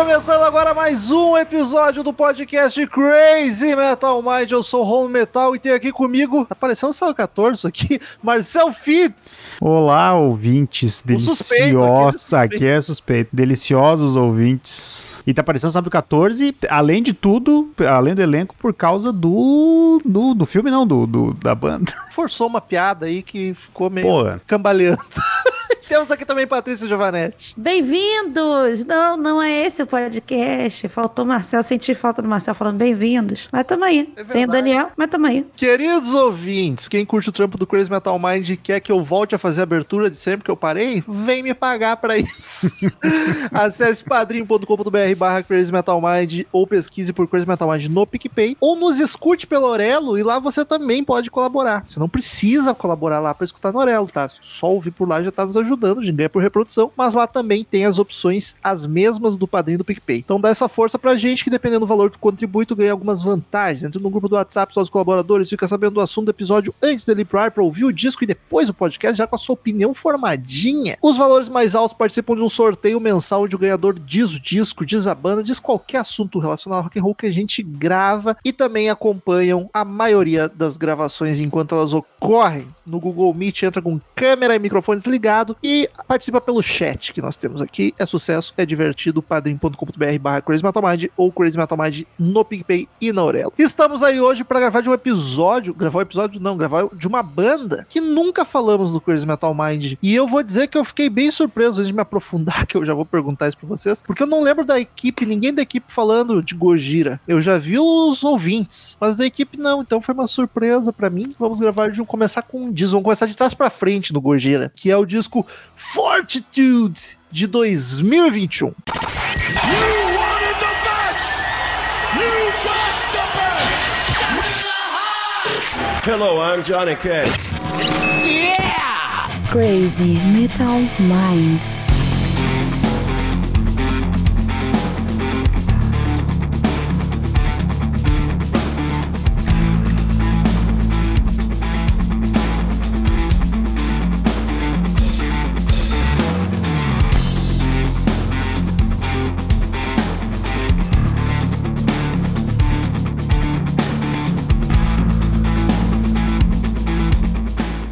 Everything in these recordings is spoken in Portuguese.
Começando agora mais um episódio do podcast Crazy Metal Mind. Eu sou o Home Metal e tenho aqui comigo, tá parecendo Sal 14 aqui, Marcel Fitz. Olá, ouvintes deliciosos. Aqui é suspeito. Deliciosos ouvintes. E tá parecendo Sábado 14, além de tudo, além do elenco, por causa do. do, do filme, não, do, do da banda. Forçou uma piada aí que ficou meio Porra. cambaleando. Temos aqui também Patrícia Giovanetti. Bem-vindos! Não, não é esse o podcast. Faltou Marcel, senti falta do Marcel falando bem-vindos. Mas tamo aí. É Sem o Daniel, mas tamo aí. Queridos ouvintes, quem curte o trampo do Crazy Metal Mind e quer que eu volte a fazer a abertura de sempre que eu parei, vem me pagar pra isso. Acesse padrim.com.br barra Crazy Metal Mind ou pesquise por Crazy Metal Mind no PicPay ou nos escute pelo Orelo e lá você também pode colaborar. Você não precisa colaborar lá pra escutar no Orelo, tá? Só ouvir por lá já tá nos ajudando a gente ganha por reprodução, mas lá também tem as opções as mesmas do padrinho do PicPay. Então dá essa força pra gente que dependendo do valor que contribui, tu ganha algumas vantagens. Entra no grupo do WhatsApp, só os colaboradores, fica sabendo do assunto do episódio antes dele ir pro ar pra ouvir o disco e depois o podcast já com a sua opinião formadinha. Os valores mais altos participam de um sorteio mensal onde o ganhador diz o disco, diz a banda, diz qualquer assunto relacionado ao rock and roll que a gente grava e também acompanham a maioria das gravações enquanto elas ocorrem. No Google Meet entra com câmera e microfone desligado e e participa pelo chat que nós temos aqui. É sucesso, é divertido. padrim.com.br barra Crazy Metal Mind ou Crazy Metal Mind no PicPay e na Aurelo. Estamos aí hoje para gravar de um episódio, gravar um episódio não, gravar de uma banda que nunca falamos do Crazy Metal Mind. E eu vou dizer que eu fiquei bem surpreso antes de me aprofundar, que eu já vou perguntar isso pra vocês, porque eu não lembro da equipe, ninguém da equipe falando de Gojira. Eu já vi os ouvintes, mas da equipe não, então foi uma surpresa para mim. Vamos gravar de um começar com um disco, vamos começar de trás para frente no Gojira, que é o disco Fortitude de 2021. Hello, I'm Johnny Cash. Yeah! Crazy Metal Mind.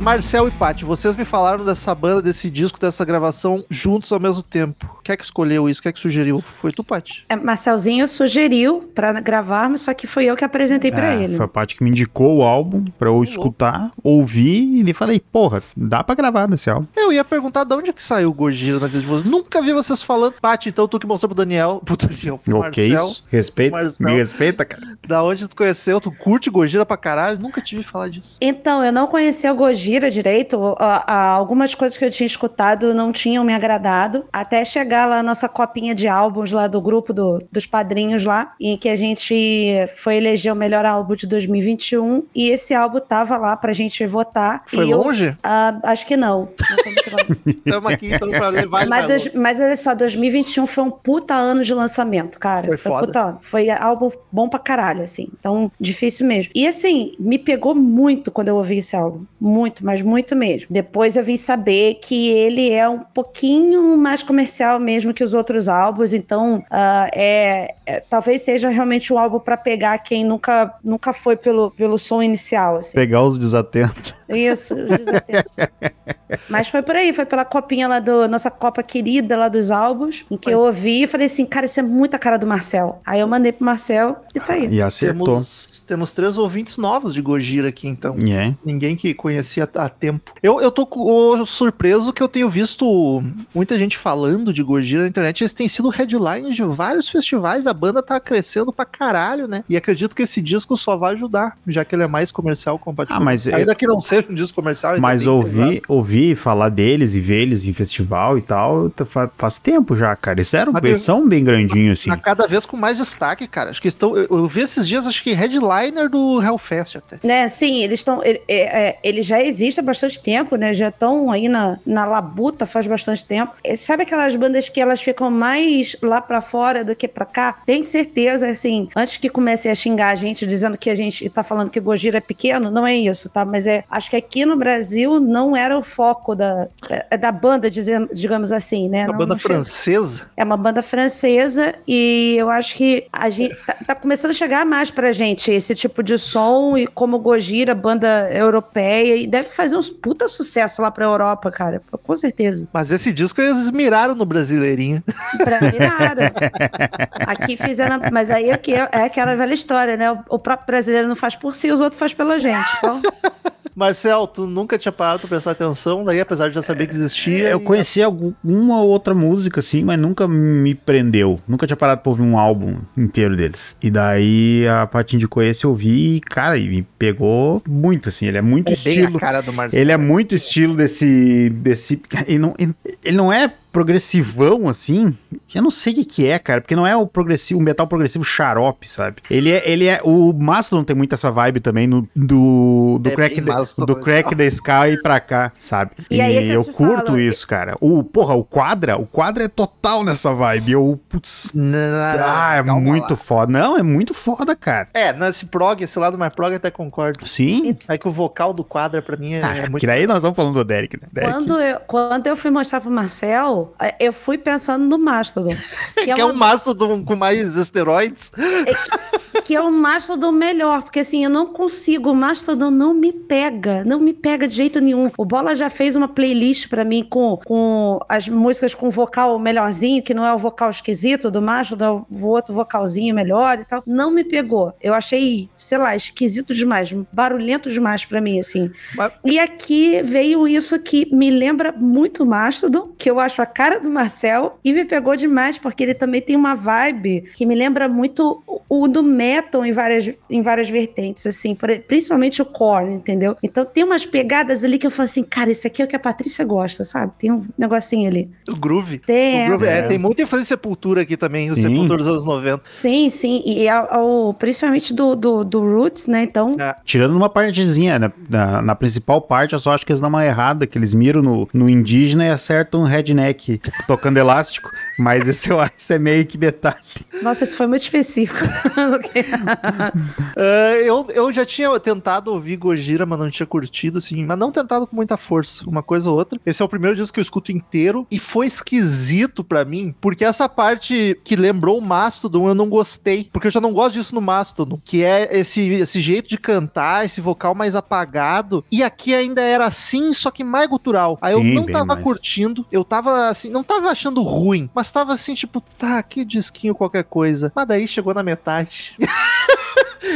Marcel e Paty, vocês me falaram dessa banda, desse disco, dessa gravação juntos ao mesmo tempo. Quem é que escolheu isso? Quem é que sugeriu? Foi tu, Paty? É, Marcelzinho sugeriu para gravarmos, só que foi eu que apresentei é, para ele. Foi a Paty que me indicou o álbum para eu escutar, ouvir e falei, porra, dá para gravar desse álbum. Eu ia perguntar de onde é que saiu o Gojira na vida de vocês. Nunca vi vocês falando. Paty, então tu que mostrou pro Daniel, pro Daniel, pro okay, Marcel. Isso. Respeita, Marcel, me respeita, cara. Da onde tu conheceu? Tu curte Gojira pra caralho? Nunca tive falar disso. Então, eu não conhecia o Gojira direito, algumas coisas que eu tinha escutado não tinham me agradado, até chegar lá a nossa copinha de álbuns lá do grupo do, dos padrinhos lá, em que a gente foi eleger o melhor álbum de 2021, e esse álbum tava lá pra gente votar. Foi longe? Eu, uh, acho que não. Estamos aqui, então, pra vai mas, dois, mas olha só, 2021 foi um puta ano de lançamento, cara. Foi, foi foda. Puta ano. Foi álbum bom pra caralho, assim. Então, difícil mesmo. E assim, me pegou muito quando eu ouvi esse álbum. Muito, mas muito mesmo. Depois eu vim saber que ele é um pouquinho mais comercial mesmo que os outros álbuns, então uh, é, é, talvez seja realmente um álbum para pegar quem nunca, nunca foi pelo, pelo som inicial. Assim. Pegar os desatentos. Isso, os desatentos. Mas foi por aí, foi pela copinha lá do nossa copa querida lá dos álbuns, em que foi. eu ouvi e falei assim, cara, isso é muita cara do Marcel. Aí eu mandei pro Marcel e tá aí. E acertou. Temos, temos três ouvintes novos de Gojira aqui, então. Yeah. Ninguém que conhecia há tempo. Eu, eu tô surpreso que eu tenho visto muita gente falando de Gojira na internet. Eles têm sido headlines de vários festivais. A banda tá crescendo pra caralho, né? E acredito que esse disco só vai ajudar, já que ele é mais comercial compatível. Ah, mas Ainda é... que não seja um disco comercial. Mas ouvir, ouvir falar deles e ver eles em festival e tal, tá, faz tempo já, cara. Eles eram, eles são bem grandinhos, assim. A cada vez com mais destaque, cara. Acho que estão. Eu, eu vi esses dias, acho que headliner do Hellfest até. Né, sim, eles estão. Ele, é, é, eles já existem existe há bastante tempo, né? Já estão aí na, na labuta faz bastante tempo. É, sabe aquelas bandas que elas ficam mais lá para fora do que para cá? Tem certeza, assim, antes que comecem a xingar a gente dizendo que a gente tá falando que Gojira é pequeno, não é isso, tá? Mas é, acho que aqui no Brasil não era o foco da, é, da banda, digamos assim, né? Uma não, banda não francesa? É uma banda francesa e eu acho que a gente tá, tá começando a chegar mais pra gente esse tipo de som e como Gojira, banda europeia, e deve fazer uns puta sucesso lá pra Europa, cara, com certeza. Mas esse disco eles miraram no brasileirinho. Pra, miraram. Aqui fizeram, mas aí aqui é, é aquela velha história, né? O, o próprio brasileiro não faz por si, os outros faz pela gente. Então... Marcel, tu nunca tinha parado pra prestar atenção, daí apesar de já saber que existia. Eu e... conheci alguma outra música, assim, mas nunca me prendeu. Nunca tinha parado pra ouvir um álbum inteiro deles. E daí a Paty indicou esse, eu ouvi e, cara, e me pegou muito, assim. Ele é muito é estilo. cara do Marcel. Ele é muito estilo desse. desse ele, não, ele, ele não é progressivão, assim, eu não sei o que, que é, cara, porque não é o progressivo, o metal progressivo xarope, sabe? Ele é, ele é, o Mastodon tem muito essa vibe também no, do, do é crack, de, do crack da Sky pra cá, sabe? E, e aí é eu, eu curto falo, isso, cara. O, porra, o quadra, o quadra é total nessa vibe, eu, putz, ah, é muito lá. foda. Não, é muito foda, cara. É, nesse prog, esse lado mais prog até concordo. Sim. É que o vocal do quadra pra mim é, ah, é muito... Que daí nós estamos falando do Derek, né? Derek. Quando, eu, quando eu fui mostrar pro Marcel, é, eu fui pensando no Mastodon. Que, é, que é, uma... um Mastodon com mais esteroides. É que, que, é um Mastodon melhor, porque assim, eu não consigo, o Mastodon não me pega, não me pega de jeito nenhum. O Bola já fez uma playlist para mim com, com as músicas com vocal melhorzinho, que não é o vocal esquisito do Mastodon, é o outro vocalzinho melhor e tal. Não me pegou. Eu achei, sei lá, esquisito demais, barulhento demais para mim, assim. Mas... E aqui veio isso que me lembra muito Mastodon, que eu acho a cara do Marcel e me pegou demais, porque ele também tem uma vibe que me lembra muito o, do metal em várias, em várias vertentes, assim, principalmente o core, entendeu? Então tem umas pegadas ali que eu falo assim, cara, esse aqui é o que a Patrícia gosta, sabe? Tem um negocinho ali. O groove. Tem. O groove é. é. tem muita influência de Sepultura aqui também, o sim. Sepultura dos anos 90. Sim, sim, e ao, principalmente do, do, do, Roots, né? Então. É. Tirando uma partezinha, né? Na, na, principal parte, eu só acho que eles dão uma errada, que eles miram no, no indígena e acertam um redneck tocando elástico, mas esse, esse é meio que detalhe. Nossa, isso foi muito específico. uh, eu, eu já tinha tentado ouvir Gojira, mas não tinha curtido, assim, mas não tentado com muita força, uma coisa ou outra. Esse é o primeiro disco que eu escuto inteiro e foi esquisito para mim, porque essa parte que lembrou o Mastodon eu não gostei, porque eu já não gosto disso no Mastodon, que é esse, esse jeito de cantar, esse vocal mais apagado, e aqui ainda era assim, só que mais gutural. Aí Sim, eu não tava mais. curtindo, eu tava assim, não tava achando ruim, mas tava assim, tipo, tá, que disquinho qualquer coisa. Mas daí chegou na metade.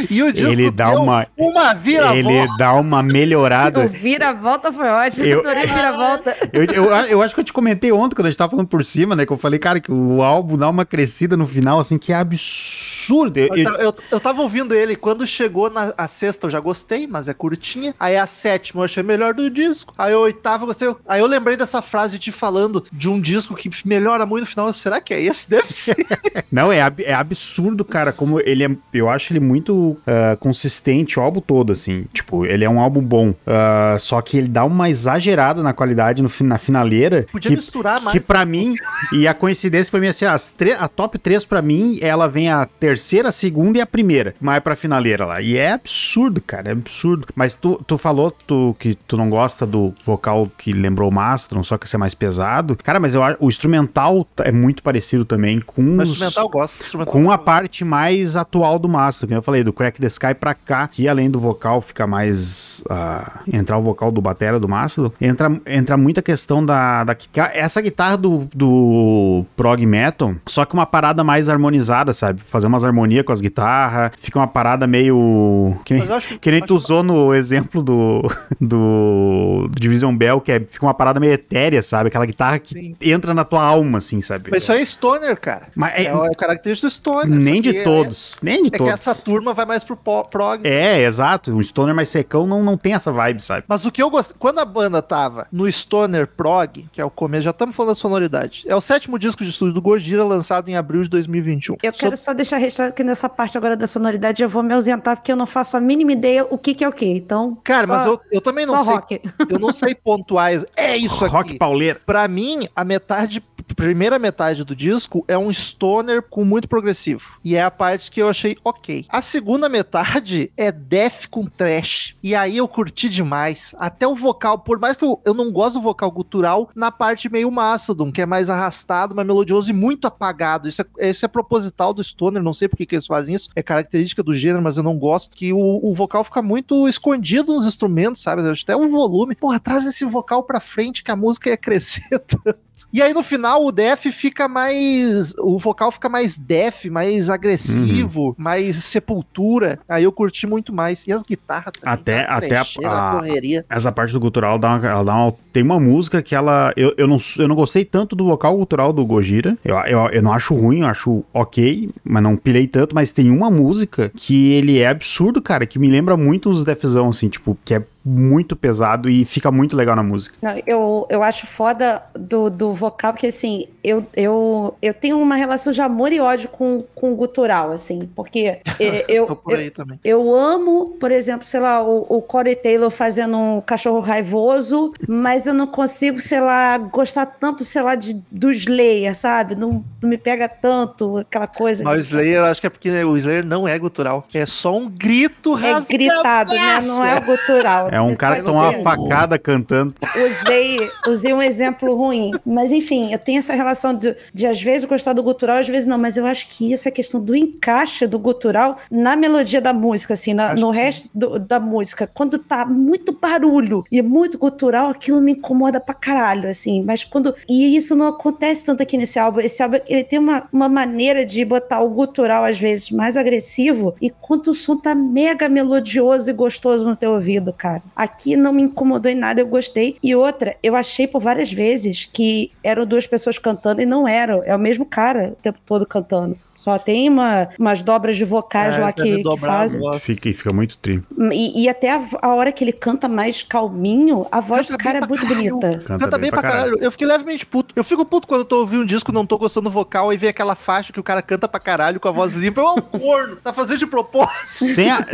E o disco ele dá uma, uma vira-volta. Ele dá uma melhorada. O vira-volta foi ótimo. Eu, adorei vira-volta. Eu, eu, eu, acho que eu te comentei ontem, quando a gente tava falando por cima, né? Que eu falei, cara, que o álbum dá uma crescida no final, assim, que é absurdo. Eu, eu, eu tava ouvindo ele, quando chegou na a sexta eu já gostei, mas é curtinha. Aí a sétima eu achei melhor do disco. Aí a oitava eu gostei. Aí eu lembrei dessa frase de te falando de um disco que melhora muito no final. Será que é esse? Deve ser. Não, é, é absurdo, cara, como ele é. Eu acho ele muito uh, consistente o álbum todo, assim. Tipo, ele é um álbum bom. Uh, só que ele dá uma exagerada na qualidade no, na finaleira. Podia que, misturar mais. Que pra mim, e a coincidência pra mim, assim, as a top 3 pra mim, ela vem a terceira, a segunda e a primeira. Mas é pra finaleira lá. E é absurdo, cara, é absurdo. Mas tu, tu falou tu, que tu não gosta do vocal que lembrou o Mastron, só que esse é mais pesado. Cara, mas eu, o instrumental é muito parecido também com os, instrumental eu gosto. Instrumental com a parte mais atual do Mastron, que eu falei, do Crack the Sky pra cá, que além do vocal fica mais. Uh, entrar o vocal do Batera, do Mastodon, entra, entra muita questão da, da. Essa guitarra do, do prog metal, só que uma parada mais harmonizada, sabe? Fazer umas harmonias com as guitarras, fica uma parada meio. Que nem, acho, que nem tu usou que... no exemplo do, do Division Bell, que é, fica uma parada meio etérea, sabe? Aquela guitarra que Sim. entra na tua alma, assim, sabe? Mas isso aí é stoner, cara. Mas é, é, é característica do stoner. Nem de é- todos. nem de é todos. que essa turma vai vai mais pro prog. É, exato. O Stoner mais secão não, não tem essa vibe, sabe? Mas o que eu gostei. Quando a banda tava no Stoner Prog, que é o começo, já estamos falando da sonoridade. É o sétimo disco de estúdio do Gojira, lançado em abril de 2021. Eu So- quero só deixar registrado que nessa parte agora da sonoridade eu vou me ausentar porque eu não faço a mínima ideia o que, que é o que. Então. Cara, mas só- eu, eu também não só sei. rock. Eu não sei pontuar. ex- É isso Rock aqui. pauleira. Pra mim, a metade, primeira metade do disco é um stoner com muito progressivo. E é a parte que eu achei ok. A segunda metade é death com trash. E aí eu curti demais. Até o vocal, por mais que eu, eu não gosto do vocal gutural, na parte meio Mastodon, que é mais arrastado, mais melodioso e muito apagado. Isso é, isso é proposital do stoner, não sei por que que eles fazem isso. É característica do gênero, mas eu não gosto que o, o vocal fica muito escondido nos instrumentos, sabe? Até o volume. Porra, traz esse vocal pra frente que a música ia crescer tanto. E aí no final o def fica mais. O vocal fica mais def, mais agressivo, mais sepultura. Aí eu curti muito mais. E as guitarras também. Até- até a- a- correria. Essa parte do gutural dá uma, ela dá uma- tem uma música que ela. Eu, eu, não, eu não gostei tanto do vocal gutural do Gojira. Eu, eu, eu não acho ruim, eu acho ok, mas não pilei tanto. Mas tem uma música que ele é absurdo, cara, que me lembra muito os Defzão, assim, tipo, que é muito pesado e fica muito legal na música. Não, eu, eu acho foda do, do vocal, porque assim, eu, eu, eu tenho uma relação de amor e ódio com, com o gutural, assim, porque eu, Tô por eu, eu amo, por exemplo, sei lá, o, o Corey Taylor fazendo um cachorro raivoso, mas eu não consigo, sei lá, gostar tanto, sei lá, de, do Slayer, sabe? Não, não me pega tanto aquela coisa. Mas o Slayer, eu acho que é porque o Slayer não é gutural. É só um grito É gritado, né? Não é o gutural. É um cara que toma uma facada cantando. usei, usei um exemplo ruim. Mas enfim, eu tenho essa relação de, de às vezes gostar do gutural, às vezes não. Mas eu acho que essa questão do encaixe do gutural na melodia da música, assim, na- no resto do- da música. Quando tá muito barulho e muito gutural, aquilo me incomoda pra caralho, assim. Mas quando. E isso não acontece tanto aqui nesse álbum. Esse álbum, ele tem uma, uma maneira de botar o gutural, às vezes, mais agressivo, e quando o som tá mega melodioso e gostoso no teu ouvido, cara. Aqui não me incomodou em nada, eu gostei. E outra, eu achei por várias vezes que eram duas pessoas cantando e não eram. É o mesmo cara o tempo todo cantando. Só tem uma, umas dobras de vocais É, lá devem que, que a fazem. Fica, e fica muito tri. E, e até a, a hora que ele canta mais calminho, a voz Canta do cara é bem muito caralho. bonita. Canta, bem pra caralho. Eu fiquei levemente puto. Eu fico puto quando eu tô ouvindo um disco e não tô gostando do vocal e vê aquela faixa que o cara canta pra caralho com a voz limpa. É um corno. Tá fazendo de propósito. Sem a-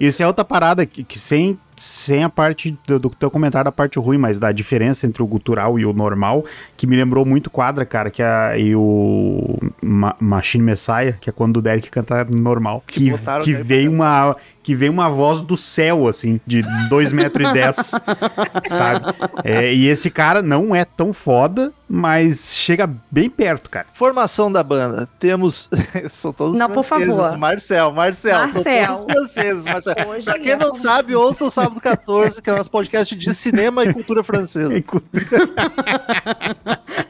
isso é outra parada que, que sem, sem a parte do, do teu comentário da parte ruim, mas da diferença entre o gutural e o normal, que me lembrou muito quadra, cara, que é e o Ma- Machine Messiah, que é quando o Derek canta normal. Que Que, que veio uma que veio uma voz do céu, assim, de 2 metros e 10, sabe? É, e esse cara não é tão foda, mas chega bem perto, cara. Formação da banda. Temos. são todos Não, por franceses. favor. Marcel, Marcel. Marcel. São todos franceses. Marcel. Hoje pra quem é. não sabe, ouça o Sábado 14, que é o nosso podcast de cinema e cultura francesa.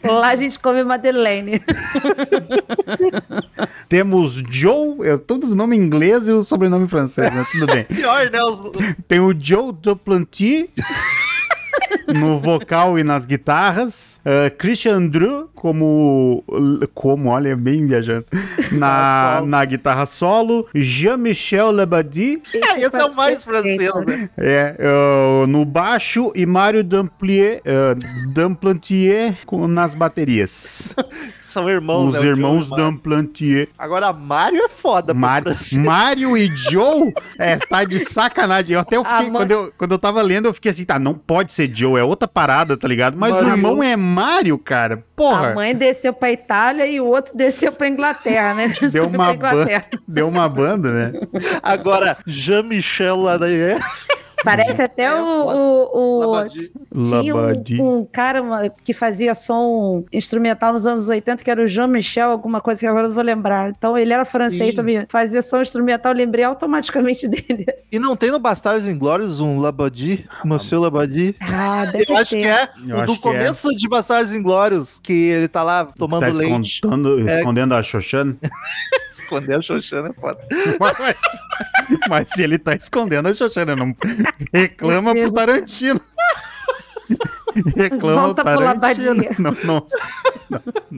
Lá a gente come Madeleine. Temos Joe, eu, todos os nomes em inglês e o sobrenome francês, mas tudo bem. Pior, né? Os... Tem o Joe Duplantier no vocal e nas guitarras. ah, Christian Andrew como, como, olha, bem viajando, na, solo. na guitarra solo. Jean-Michel Labadie É, esse é o mais francês, né? é, ah, no baixo e Mário Damplier, ah, Damplantier com- nas baterias. São irmãos, Os né? irmãos Joe Mário. Damplantier. Agora, Mário é foda. Mário, e Joe é, tá de sacanagem. Eu até eu fiquei, quando, eu, quando eu tava lendo, eu fiquei assim, tá, não pode ser Joe, é outra parada, tá ligado? Mas o Mário. irmão é Mário, cara. A Porra. mãe desceu pra Itália e o outro desceu pra Inglaterra, né? Deu uma, pra banda, Inglaterra. deu uma banda, né? Agora, Jean-Michel Ladayer. Parece até É, o. o, o Labadie. tinha um, um cara que fazia som instrumental nos anos 80, que era o Jean-Michel, alguma coisa que agora eu não vou lembrar. Então ele era francês Sim. também, fazia som instrumental, lembrei automaticamente dele. E não tem no Bastardos Inglórios um Labadie? Monsieur Labadie? Ah, deve Eu acho ter. que é Eu o do é. começo de Bastardos Inglórios, que ele tá lá tomando tá leite. escondendo, É. escondendo a Xoxana. Escondeu o Xoxana, é foda. Mas, mas se ele tá escondendo a Xoxana, não reclama pro. Tarantino. Reclama Volta o pro Tarantino. Não, não,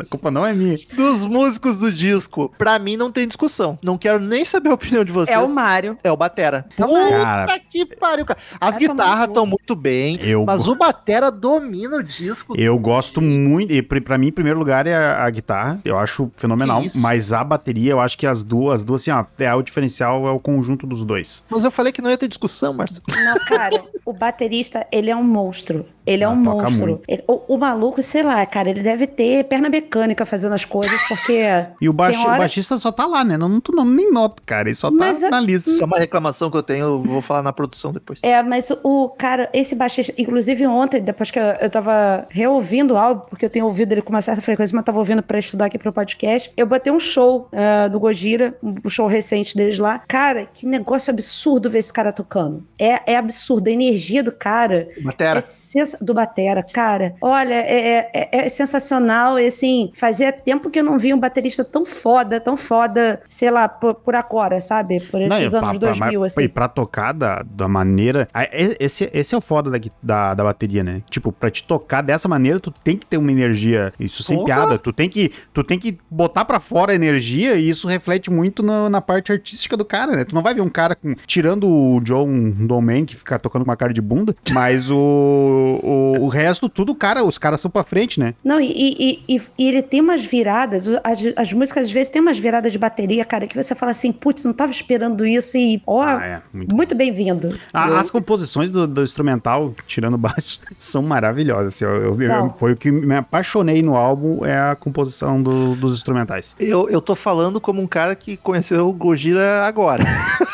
A culpa não é minha. Dos músicos do disco, pra mim não tem discussão. Não quero nem saber a opinião de vocês. É o Mário. É o Batera. É o Puta Cara. que pariu, cara. As guitarras estão muito bem, Eu mas o Batera domina o disco. Eu gosto muito, e pra mim, em primeiro lugar, é a, a guitarra. Eu acho fenomenal. Mas a bateria, eu acho que as duas, as duas, assim, ó, é, o diferencial é o conjunto dos dois. Mas eu falei que não ia ter discussão, Marcelo. Não, cara, o baterista, ele é um monstro. Ele é Ah, um monstro. Ele- o, o maluco, sei lá, cara, ele deve ter perna mecânica fazendo as coisas, porque. E o, Tem hora- o baixista só tá lá, né? Não, tu não nem nota, cara. Ele só tá Mas é- na lista. Isso é uma reclamação que eu tenho, eu vou falar na produção depois. É, mas o cara, esse baixista, inclusive ontem, depois que eu, eu tava reouvindo o álbum, porque eu tenho ouvido ele com uma certa frequência, mas eu tava ouvindo pra estudar aqui pro podcast, eu botei um show ah, do Gojira, um show recente deles lá. Cara, que negócio absurdo ver esse cara tocando. É, é absurdo, a energia do cara Batera. é sens- do Batera, cara. Olha, é, é- é sensacional. E assim, fazia tempo que eu não via um baterista tão foda, tão foda, sei lá, por, por agora, sabe? Por Não, esses e anos pra- 2000, pra, assim. E pra tocar da, da maneira. Esse, esse é o foda da, da, da bateria, né? Tipo, pra te tocar dessa maneira, tu tem que ter uma energia. Isso sem Porra! piada. Tu tem, que, tu tem que botar pra fora a energia e isso reflete muito na, na parte artística do cara, né? Tu não vai ver um cara com. Tirando o John Domen, que fica tocando com uma cara de bunda, mas o, o, o resto, tudo, cara, os caras são pra frente, né? Não, e, e- e- e ele tem umas viradas, as, as músicas às vezes tem umas viradas de bateria, cara, que você fala assim, putz, não tava esperando isso e, ó, Ah, é, muito muito, bem-vindo. A- Eu- As composições do, do instrumental, tirando o baixo, são maravilhosas. assim, eu- eu- eu- foi o que me apaixonei no álbum, é a composição do- dos instrumentais. Eu, eu tô falando como um cara que conheceu o Gojira agora.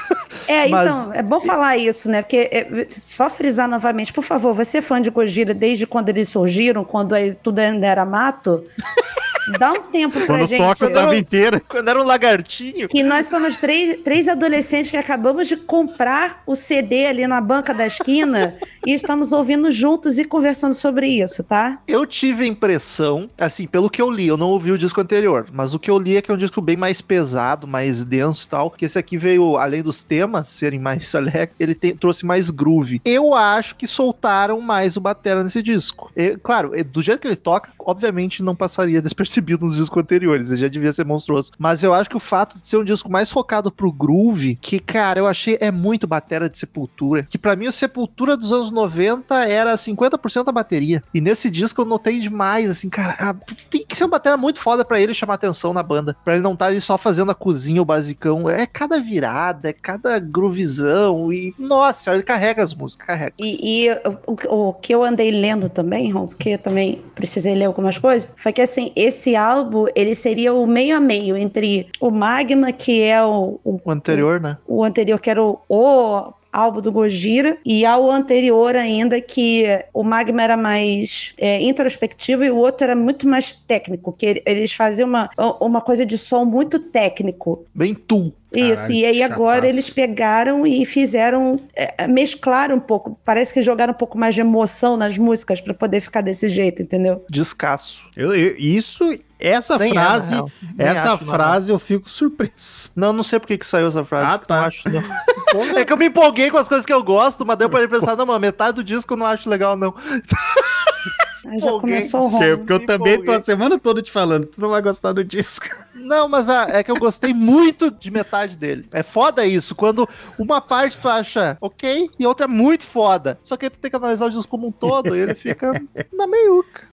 É, Mas- então, é bom falar isso, né? Porque é, só frisar novamente, por favor, você é fã de Gojira desde quando eles surgiram, quando tudo ainda era mato? Dá um tempo pra Quando gente. toca a eu- tava inteira. Quando era um lagartinho. Que nós somos três, três adolescentes que acabamos de comprar o CD ali na banca da esquina e estamos ouvindo juntos e conversando sobre isso, tá? Eu tive a impressão, assim, pelo que eu li, eu não ouvi o disco anterior, mas o que eu li é que é um disco bem mais pesado, mais denso e tal. Que esse aqui veio, além dos temas serem mais alegres, ele tem- trouxe mais groove. Eu acho que soltaram mais o Batera nesse disco. E, claro, do jeito que ele toca, obviamente não passaria despercebido nos discos anteriores, ele já devia ser monstruoso. Mas eu acho que o fato de ser um disco mais focado pro groove, que, cara, eu achei é muito Batera de Sepultura. Que pra mim o Sepultura dos anos 90 era 50% a bateria. E nesse disco eu notei demais, assim, cara, ah, tem que ser uma bateria muito foda pra ele chamar atenção na banda. Pra ele não estar ali só fazendo a cozinha, o basicão. É cada virada, é cada groovizão. E, nossa, ele carrega as músicas, carrega. E, e o, o que eu andei lendo também, porque eu também precisei ler algumas coisas, foi que assim, esse álbum, ele seria o meio a meio entre o Magma, que é o, o, O anterior, né? o anterior, que era o, o álbum do Gojira, e ao anterior ainda, que o Magma era mais é, introspectivo e o outro era muito mais técnico, que ele- eles faziam uma, uma coisa de som muito técnico. Bem tu. Isso, Caralho, e aí agora eles pegaram e fizeram, é, mesclaram um pouco, parece que jogaram um pouco mais de emoção nas músicas pra poder ficar desse jeito, entendeu? Descasso. Eu- eu- isso, essa Nem é, frase. Nem essa acho, frase eu fico surpreso. Não, não sei por que que saiu essa frase. Ah, tá. Não acho, não. é que eu me empolguei com as coisas que eu gosto, mas deu pra ele pensar, não, mano, metade do disco eu não acho legal, não. Aí já começou o Porque, rom. porque eu me também tô a semana toda te falando, tu não vai gostar do disco. Não, mas ah, é que eu gostei muito de metade dele. É foda isso, quando uma parte tu acha ok e outra é muito foda. Só que aí tu tem que analisar o disco como um todo e ele fica na meiuca.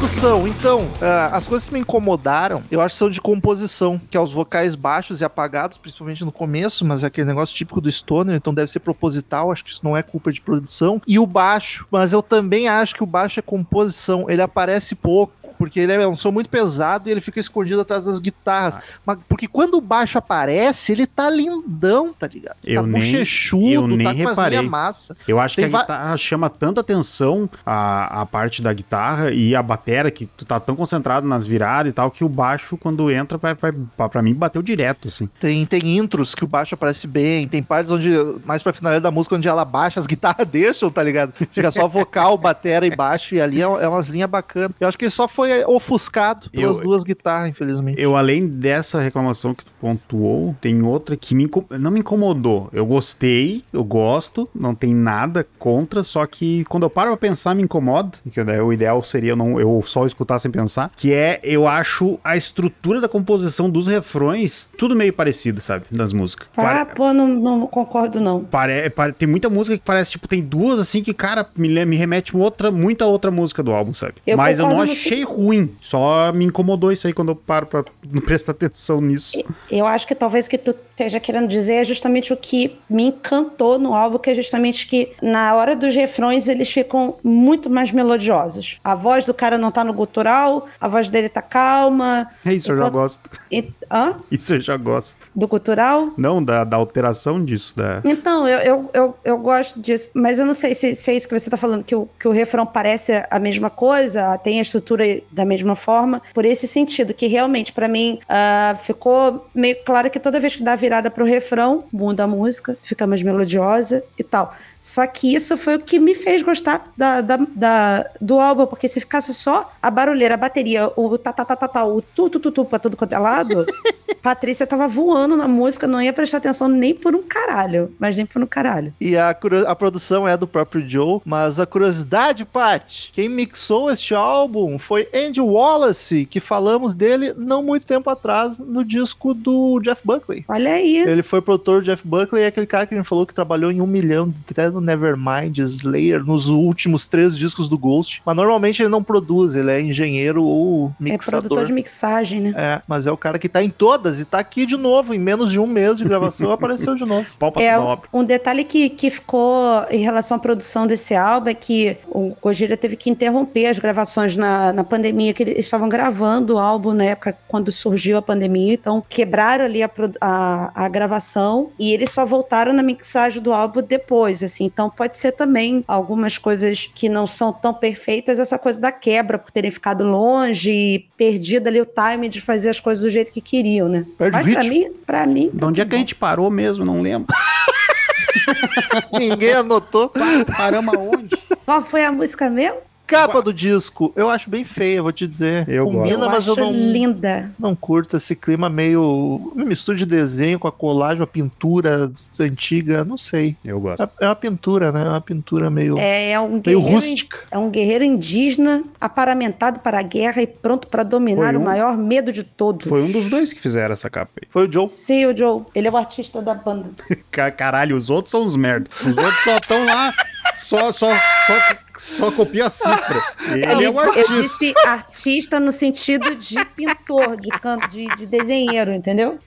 Produção, então, ah, as coisas que me incomodaram, eu acho que são de composição, que é os vocais baixos e apagados, principalmente no começo, mas é aquele negócio típico do Stoner, então deve ser proposital, acho que isso não é culpa de produção. E o baixo, mas eu também acho que o baixo é composição, ele aparece pouco. Porque ele é um som muito pesado e ele fica escondido atrás das guitarras. Ah. Mas, porque quando o baixo aparece, ele tá lindão, tá ligado? Eu tá nem, bochechudo, eu nem tá reparei. massa. Eu acho Tem que a guitarra chama tanta atenção a, a parte da guitarra e a batera, que tu tá tão concentrado nas viradas e tal, que o baixo, quando entra, vai, vai pra mim, bateu direto, assim. Tem, tem intros que o baixo aparece bem, tem partes onde, mais pra final da música, onde ela baixa, as guitarras deixam, tá ligado? Fica só vocal, batera e baixo, e ali é, é umas linhas bacanas. Eu acho que ele só foi ofuscado pelas eu, duas guitarras, infelizmente. Eu, além dessa reclamação que tu pontuou, tem outra que me, não me incomodou. Eu gostei, eu gosto, não tem nada contra, só que quando eu paro pra pensar, me incomoda, que né, o ideal seria não, eu só escutar sem pensar, que é, eu acho a estrutura da composição dos refrões tudo meio parecido, sabe, das músicas. Ah, Pare... pô, não, não concordo não. Pare... Pare... Tem muita música que parece, tipo, tem duas assim que, cara, me, me remete outra, muita outra música do álbum, sabe? Eu Mas eu não achei ruim, só me incomodou isso aí quando eu paro pra não prestar atenção nisso. Eu acho que talvez que tu esteja querendo dizer é justamente o que me encantou no álbum, que é justamente que na hora dos refrões eles ficam muito mais melodiosos. A voz do cara não tá no gutural, a voz dele tá calma. É isso, eu já gosto. E... Hã? Isso eu já gosto. Do gutural? Não, da, da alteração disso. Da... Então, eu, eu, eu, eu, gosto disso, mas eu não sei se, se é isso que você tá falando, que o, que o refrão parece a mesma coisa, tem a estrutura da mesma forma, por esse sentido, que realmente, para mim, uh, ficou meio claro que toda vez que dá virada pro refrão, muda a música, fica mais melodiosa e tal. Só que isso foi o que me fez gostar da, da, da, do álbum, porque se ficasse só a barulheira, a bateria, o tá, tá, tá, tá, tá o tu, tu, tu, tu pra tudo quanto é lado, Patrícia tava voando na música, não ia prestar atenção nem por um caralho, mas nem por um caralho. E a, a produção é do próprio Joe, mas a curiosidade, Pat, quem mixou este álbum foi Andy Wallace, que falamos dele não muito tempo atrás no disco do Jeff Buckley. Olha aí. Ele foi produtor do Jeff Buckley, é aquele cara que a gente falou que trabalhou em um milhão, no Nevermind, Slayer, nos últimos três discos do Ghost. Mas normalmente ele não produz, ele é engenheiro ou mixador. É produtor de mixagem, né? É, mas é o cara que tá em todas e tá aqui de novo, em menos de um mês de gravação, apareceu de novo. É, um detalhe que, que ficou em relação à produção desse álbum é que o Gojira teve que interromper as gravações na, na pandemia, que eles estavam gravando o álbum na época quando surgiu a pandemia, então quebraram ali a, a, a gravação e eles só voltaram na mixagem do álbum depois, assim, assim. Então pode ser também algumas coisas que não são tão perfeitas, essa coisa da quebra, por terem ficado longe e perdido ali o time de fazer as coisas do jeito que queriam, né? Perde Mas pra mim, pra mim. Tá onde é que a gente parou mesmo? Não lembro. Ninguém anotou. Paramos aonde? Qual foi a música mesmo? Capa do disco, eu acho bem feia, vou te dizer. Eu Combina, gosto. mas eu, eu não. linda. Não curto esse clima meio. mistura de desenho com a colagem, a pintura antiga, não sei. Eu gosto. É, é uma pintura, né? É uma pintura meio. É, é um meio rústica. É um guerreiro indígena aparamentado para a guerra e pronto para dominar um... o maior medo de todos. Foi um dos dois que fizeram essa capa aí. Foi o Joe? Sim, o Joe. Ele é o artista da banda. Caralho, os outros são os merda. Os outros só estão lá. Só, só, só só copia a cifra. Ele é um artista. Eu disse artista no sentido de pintor, de, de, de desenheiro, entendeu?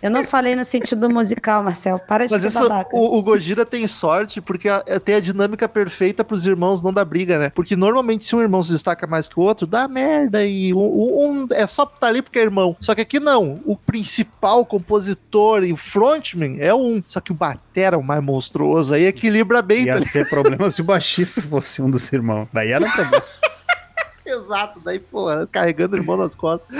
Eu não falei no sentido musical, Marcel. Para de Mas ser isso, babaca. O, o Gojira tem sorte porque a, tem a dinâmica perfeita pros irmãos não dar briga, né? Porque normalmente se um irmão se destaca mais que o outro, dá merda e um, um é só tá ali porque é irmão. Só que aqui não. O principal compositor e o frontman é um. Só que o batera, o mais monstruoso, aí equilibra bem. Ia tá ser problema se o baixista fosse um dos irmãos. Daí era um problema. Exato, daí, pô, carregando o irmão nas costas.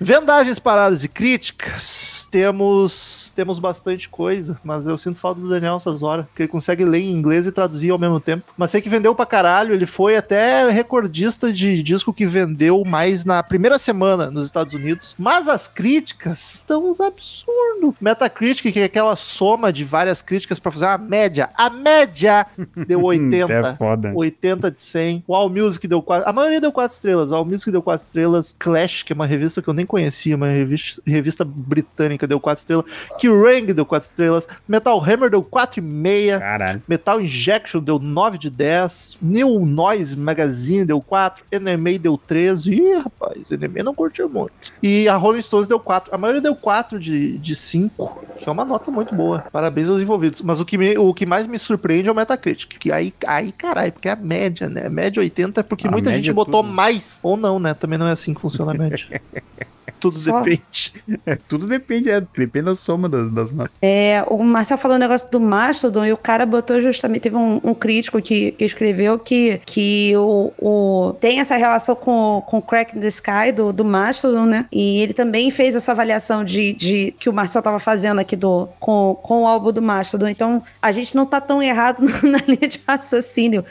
Vendagens, paradas e críticas. Temos temos bastante coisa, mas eu sinto falta do Daniel essas horas, porque ele consegue ler em inglês e traduzir ao mesmo tempo. Mas sei que vendeu pra caralho, ele foi até recordista de disco que vendeu mais na primeira semana nos Estados Unidos. Mas as críticas estão uns absurdos. Metacritic, que é aquela soma de várias críticas para fazer uma média. A média deu 80. é foda. 80 de 100. O Allmusic deu 4. A maioria deu 4 estrelas. O Allmusic deu 4 estrelas. Clash, que é uma revista que eu nem conhecia, uma revista, revista britânica, deu 4 estrelas. Kerrang deu 4 estrelas. Metal Hammer deu 4,5. Caralho. Metal Injection deu 9 de 10. New Noise Magazine deu 4. NMA deu 13. Ih, rapaz, NMA não curtiu muito. E a Rolling Stones deu 4. A maioria deu 4 de, de 5, que é uma nota muito boa. Parabéns aos envolvidos. Mas o que, me, o que mais me surpreende é o Metacritic. Que aí, aí caralho, porque é a média, né? A média de 80 é porque A muita gente é botou tudo. mais ou não, né? Também não é assim que funciona a média. Tudo Só- depende. É, tudo depende, é, depende da soma das, das notas. É, o Marcel falou um negócio do Mastodon e o cara botou justamente. Teve um, um crítico que, que escreveu que, que o, o- tem essa relação com, com o Crack in the Sky do, do Mastodon, né? E ele também fez essa avaliação de, de que o Marcel tava fazendo aqui do, com, com o álbum do Mastodon. Então a gente não tá tão errado na linha de raciocínio.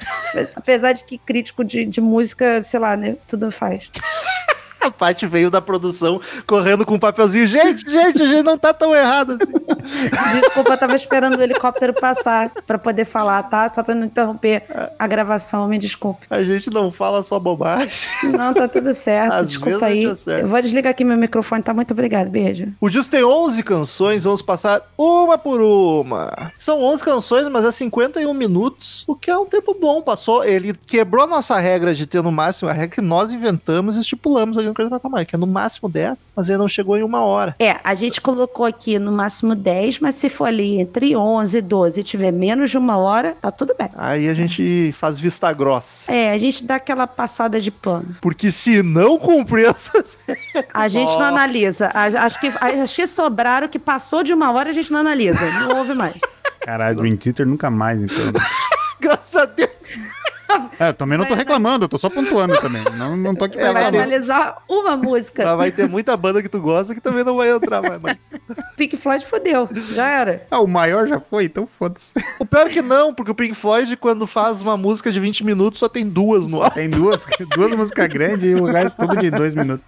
Apesar de que crítico de, de música, sei lá, né? Tudo faz. A Paty veio da produção correndo com um papelzinho. Gente, gente, a gente não tá tão errado assim. Desculpa, eu tava esperando o helicóptero passar pra poder falar, tá? Só pra não interromper a gravação, me desculpe. A gente não fala só bobagem. Não, tá tudo certo. Às Desculpa aí. gente acerta. Eu vou desligar aqui meu microfone, tá? Muito obrigado. Beijo. O disco tem 11 canções, vamos passar uma por uma. São 11 canções, mas é 51 minutos, o que é um tempo bom. Passou, ele quebrou a nossa regra de ter no máximo, a regra que nós inventamos e estipulamos aqui no Crazy Metal Mind, que é no máximo 10, mas ele não chegou em uma hora. É, a gente colocou aqui no máximo 10, mas se for ali entre 11 e 12 e tiver menos de uma hora, tá tudo bem. Aí a gente faz vista grossa. É, a gente dá aquela passada de pano. Porque se não cumprir essas. A gente não Ó. analisa. A- Acho que, acho que sobraram que passou de uma hora, a gente não analisa. Não ouve mais. Caralho, Dream Theater nunca mais, então. Graças a Deus. É, eu também não tô reclamando, eu tô só pontuando também. Não, não tô aqui pra É, Vai analisar uma música. Mas vai ter muita banda que tu gosta que também não vai entrar mais. mas- Pink Floyd fodeu. Já era. Ah, o maior já foi, então foda-se. O pior é que não, porque o Pink Floyd, quando faz uma música de 20 minutos, só tem duas no álbum. Tem duas, duas músicas grandes e o resto tudo de dois minutos.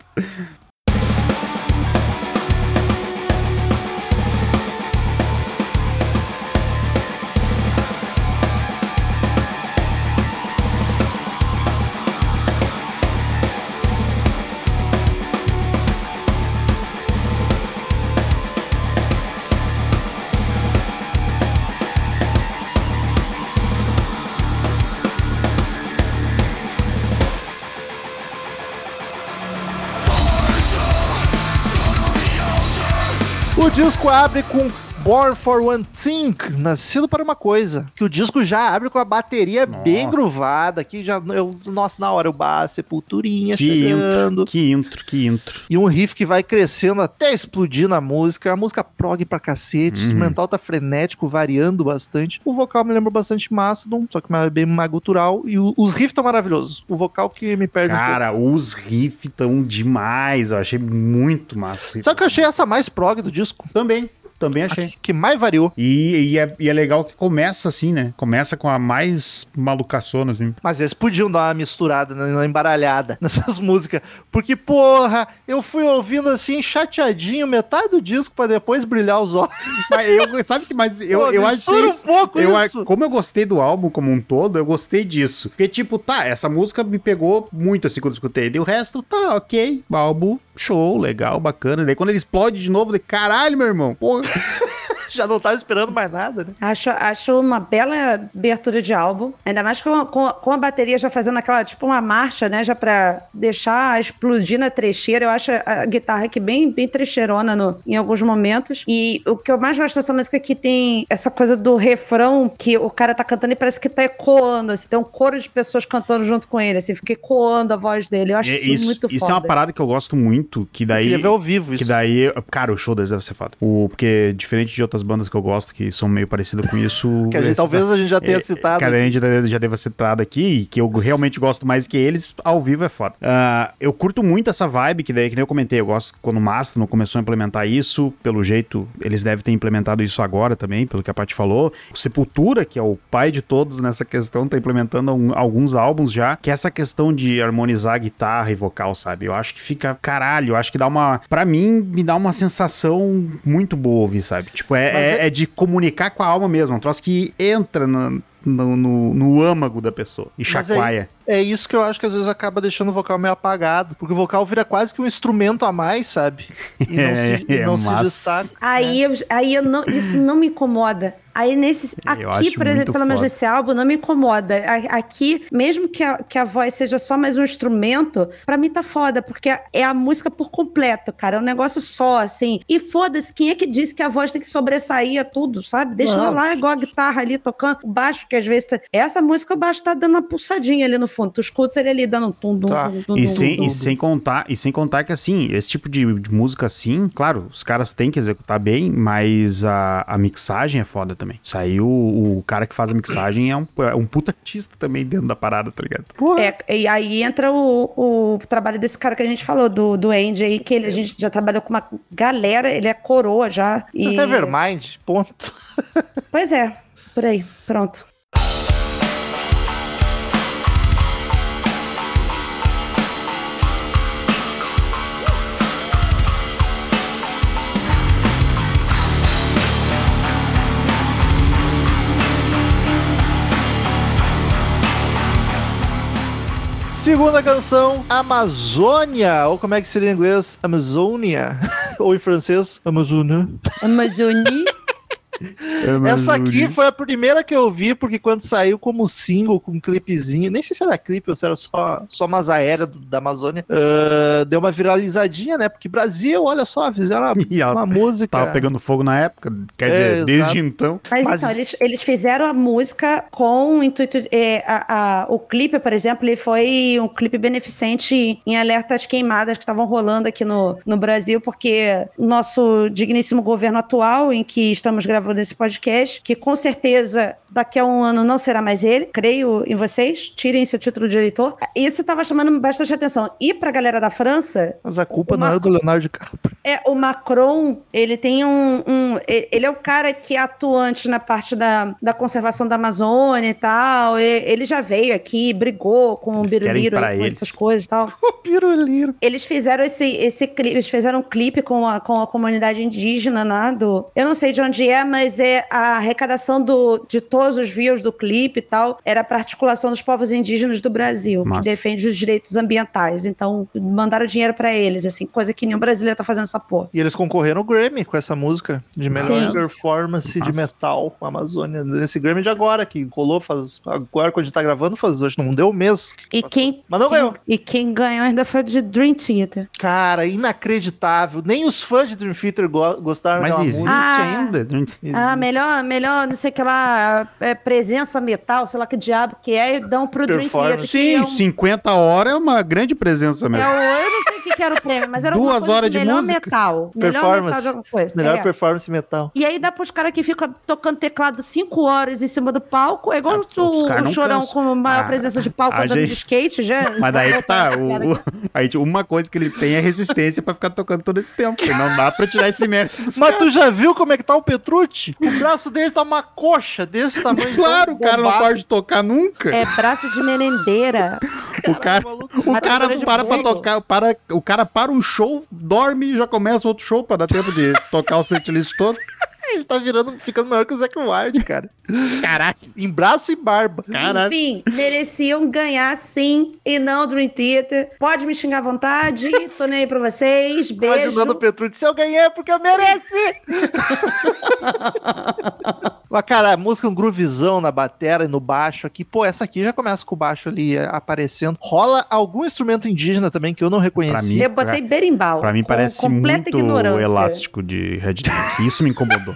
O disco abre com Born for One Thing, nascido para uma coisa. Que o disco já abre com a bateria bem Nossa. gruvada, que já eu, nossa, na hora o bar, sepulturinha Que chegando. intro, que intro, que intro. E um riff que vai crescendo até explodir na música. A música prog pra cacete, o Uhum. instrumental tá frenético, variando bastante. O vocal me lembra bastante Mastodon, só que bem mais gutural. E o- os riffs estão maravilhosos. O vocal que me perde um. Cara, os riffs tão demais. Eu achei muito massa. Só que eu achei essa mais prog do disco. Também, também achei. que, que mais variou. E, e, é, e é legal que começa assim, né? Começa com a mais malucaçona, assim. Mas eles podiam dar uma misturada, uma embaralhada nessas músicas. Porque, porra, eu fui ouvindo assim, chateadinho, metade do disco pra depois brilhar os olhos. Mas eu, sabe que, mas eu, Pô, eu achei. um isso- pouco eu, isso. Como eu gostei do álbum como um todo, eu gostei disso. Porque, tipo, tá, essa música me pegou muito assim quando eu escutei. E o resto, tá, ok. Álbum, show, legal, bacana. Daí quando ele explode de novo, falei, caralho, meu irmão, porra. Já não tava esperando mais nada, né? Acho, acho uma bela abertura de álbum. Ainda mais com, com, com a bateria já fazendo aquela, tipo, uma marcha, né? Já pra deixar explodir na trecheira. Eu acho a guitarra aqui bem, bem trecheirona no, em alguns momentos. E o que eu mais gosto dessa música é que tem essa coisa do refrão que o cara tá cantando e parece que tá ecoando. Assim, tem um coro de pessoas cantando junto com ele. Assim, fica ecoando a voz dele. Eu acho É, isso, isso muito isso foda. é uma parada que eu gosto muito, que daí... Queria ver ao vivo isso. Que daí, cara, o show deles deve ser foda. O, porque, diferente de outras bandas que eu gosto, que são meio parecidas com isso. Que a gente, talvez a gente já tenha é, citado. Que a gente já- deva citado aqui, que eu realmente gosto mais que eles, ao vivo é foda. Ah, eu curto muito essa vibe, que daí, que nem eu comentei, eu gosto quando o Mastodon começou a implementar isso, pelo jeito, eles devem ter implementado isso agora também, pelo que a Paty falou. O Sepultura, que é o pai de todos nessa questão, tá implementando alguns álbuns já, que é essa questão de harmonizar guitarra e vocal, sabe? Eu acho que fica, caralho, eu acho que dá uma, Pra mim, me dá uma sensação muito boa ouvir, sabe? Tipo, é, é- é- é de comunicar com a alma mesmo, um troço que entra no, no, no- no âmago da pessoa e chacoalha. É isso que eu acho que às vezes acaba deixando o vocal meio apagado. Porque o vocal vira quase que um instrumento a mais, sabe? E não, se, e É, não se mas- destaca. Aí, eu, aí eu não, isso não me incomoda. Aí nesse. Aqui, por exemplo, pelo menos nesse álbum, não me incomoda. Aqui, mesmo que a, que a voz seja só mais um instrumento, pra mim tá foda, porque é a música por completo, cara. É um negócio só, assim. E foda-se, quem é que disse que a voz tem que sobressair a tudo, sabe? Deixa ela Não. lá igual a guitarra ali tocando, o baixo, que às vezes. Tá... Essa música, o baixo tá dando uma pulsadinha ali no fundo. Tu escuta ele ali dando um tum, dum, Tá. dum, dum, E sem, dum, e sem contar, e sem contar que assim, esse tipo de, de música assim, claro, os caras têm que executar bem, mas a, a mixagem é foda também. Saiu o, cara que faz a mixagem é um, é um puta artista também dentro da parada, tá ligado? É, e aí entra o, o trabalho desse cara que a gente falou, do, do Andy aí, que ele, a gente já trabalhou com uma galera, ele é coroa já. Mas E... Nevermind, ponto. Pois é, por aí, pronto. Segunda canção, Amazônia, ou como é que seria em inglês? Amazonia, ou em francês, Amazônia. Essa aqui foi a primeira que eu vi, porque quando saiu como single, com um clipezinho, nem sei se era clipe ou se era só, só umas aéreas da Amazônia, ah, deu uma viralizadinha, né? Porque Brasil, olha só, fizeram uma, ela uma música. tava pegando fogo na época, quer É, dizer, exato. desde então. Mas, Mas- então, eles, eles fizeram a música com o intuito. é, a- a- o clipe, por exemplo, ele foi um clipe beneficente em alerta às queimadas que estavam rolando aqui no, no Brasil, porque o nosso digníssimo governo atual, em que estamos gravando esse podcast, que com certeza daqui a um ano não será mais ele, creio em vocês, tirem seu título de eleitor. Isso estava chamando bastante atenção. E pra galera da França, Mas a culpa não era do Leonardo DiCaprio. é, o Macron, ele tem um, um- Ele é o cara que é atuante na parte da, da conservação da Amazônia e tal. e- Ele já veio aqui, brigou com o Eles Biruliro, com eles. essas coisas e tal. O piruliro. Eles fizeram esse, esse clipe, eles fizeram um clipe com a, com a comunidade indígena, né? Do, eu não sei de onde é, mas é a arrecadação do, de todos os views do clipe e tal. Era para articulação dos povos indígenas do Brasil, Massa. que defende os direitos ambientais. Então, mandaram dinheiro para eles, assim, coisa que nenhum brasileiro tá fazendo essa porra. E eles concorreram ao Grammy com essa música de melhor Sim. performance de Massa. metal Amazônia. Esse Grammy de agora, que rolou faz. Agora, quando a gente tá gravando, faz hoje, não deu um mês. E quem, Mas não quem- ganhou. E quem ganhou ainda foi de Dream Theater. Cara, inacreditável. Nem os fãs de Dream Theater go- gostaram Mas existe música. Ah. ainda. Ah, Existe. melhor, melhor, não sei o que lá, é, presença metal, sei lá que diabo que é, e dão pro Dream Performance. Theater. Sim, é um- 50 horas é uma grande presença É mesmo. o, eu não sei o que, que era o prêmio, mas era Duas coisa horas de melhor música. metal. Melhor Performance. metal de alguma coisa. Melhor é. performance metal. E aí dá pros caras que ficam tocando teclado cinco horas em cima do palco. É igual Ah, o, o Chorão cansam. com maior Ah, presença de palco andando de gente- skate já. Mas daí que tá, o, o- aí, uma coisa que eles têm é resistência pra ficar tocando todo esse tempo. Não dá pra tirar esse mérito Mas caras. tu já viu como é que tá o Petrucci? O braço dele tá uma coxa desse tamanho. Claro, o cara não pode tocar nunca. É braço de merendeira. o cara, o cara de para pra tocar, para, o cara para um show, dorme e já começa outro show pra dar tempo de tocar o setlist todo. Ele tá virando, ficando maior que o Zac Ward, cara. Caraca, Em braço e barba. caralho. Enfim, mereciam ganhar sim e não Dream Theater. Pode me xingar à vontade, tô nem aí pra vocês. Beijo. Imaginando o Petrucci, se eu ganhei é porque eu mereci. Mas, cara, a música é um groovizão na batera e no baixo aqui. Pô, essa aqui já começa com o baixo ali é, aparecendo. Rola algum instrumento indígena também que eu não reconheci. mim, Eu botei berimbau. Pra mim com parece completa muito ignorância. elástico de Red Dead. Isso me incomodou.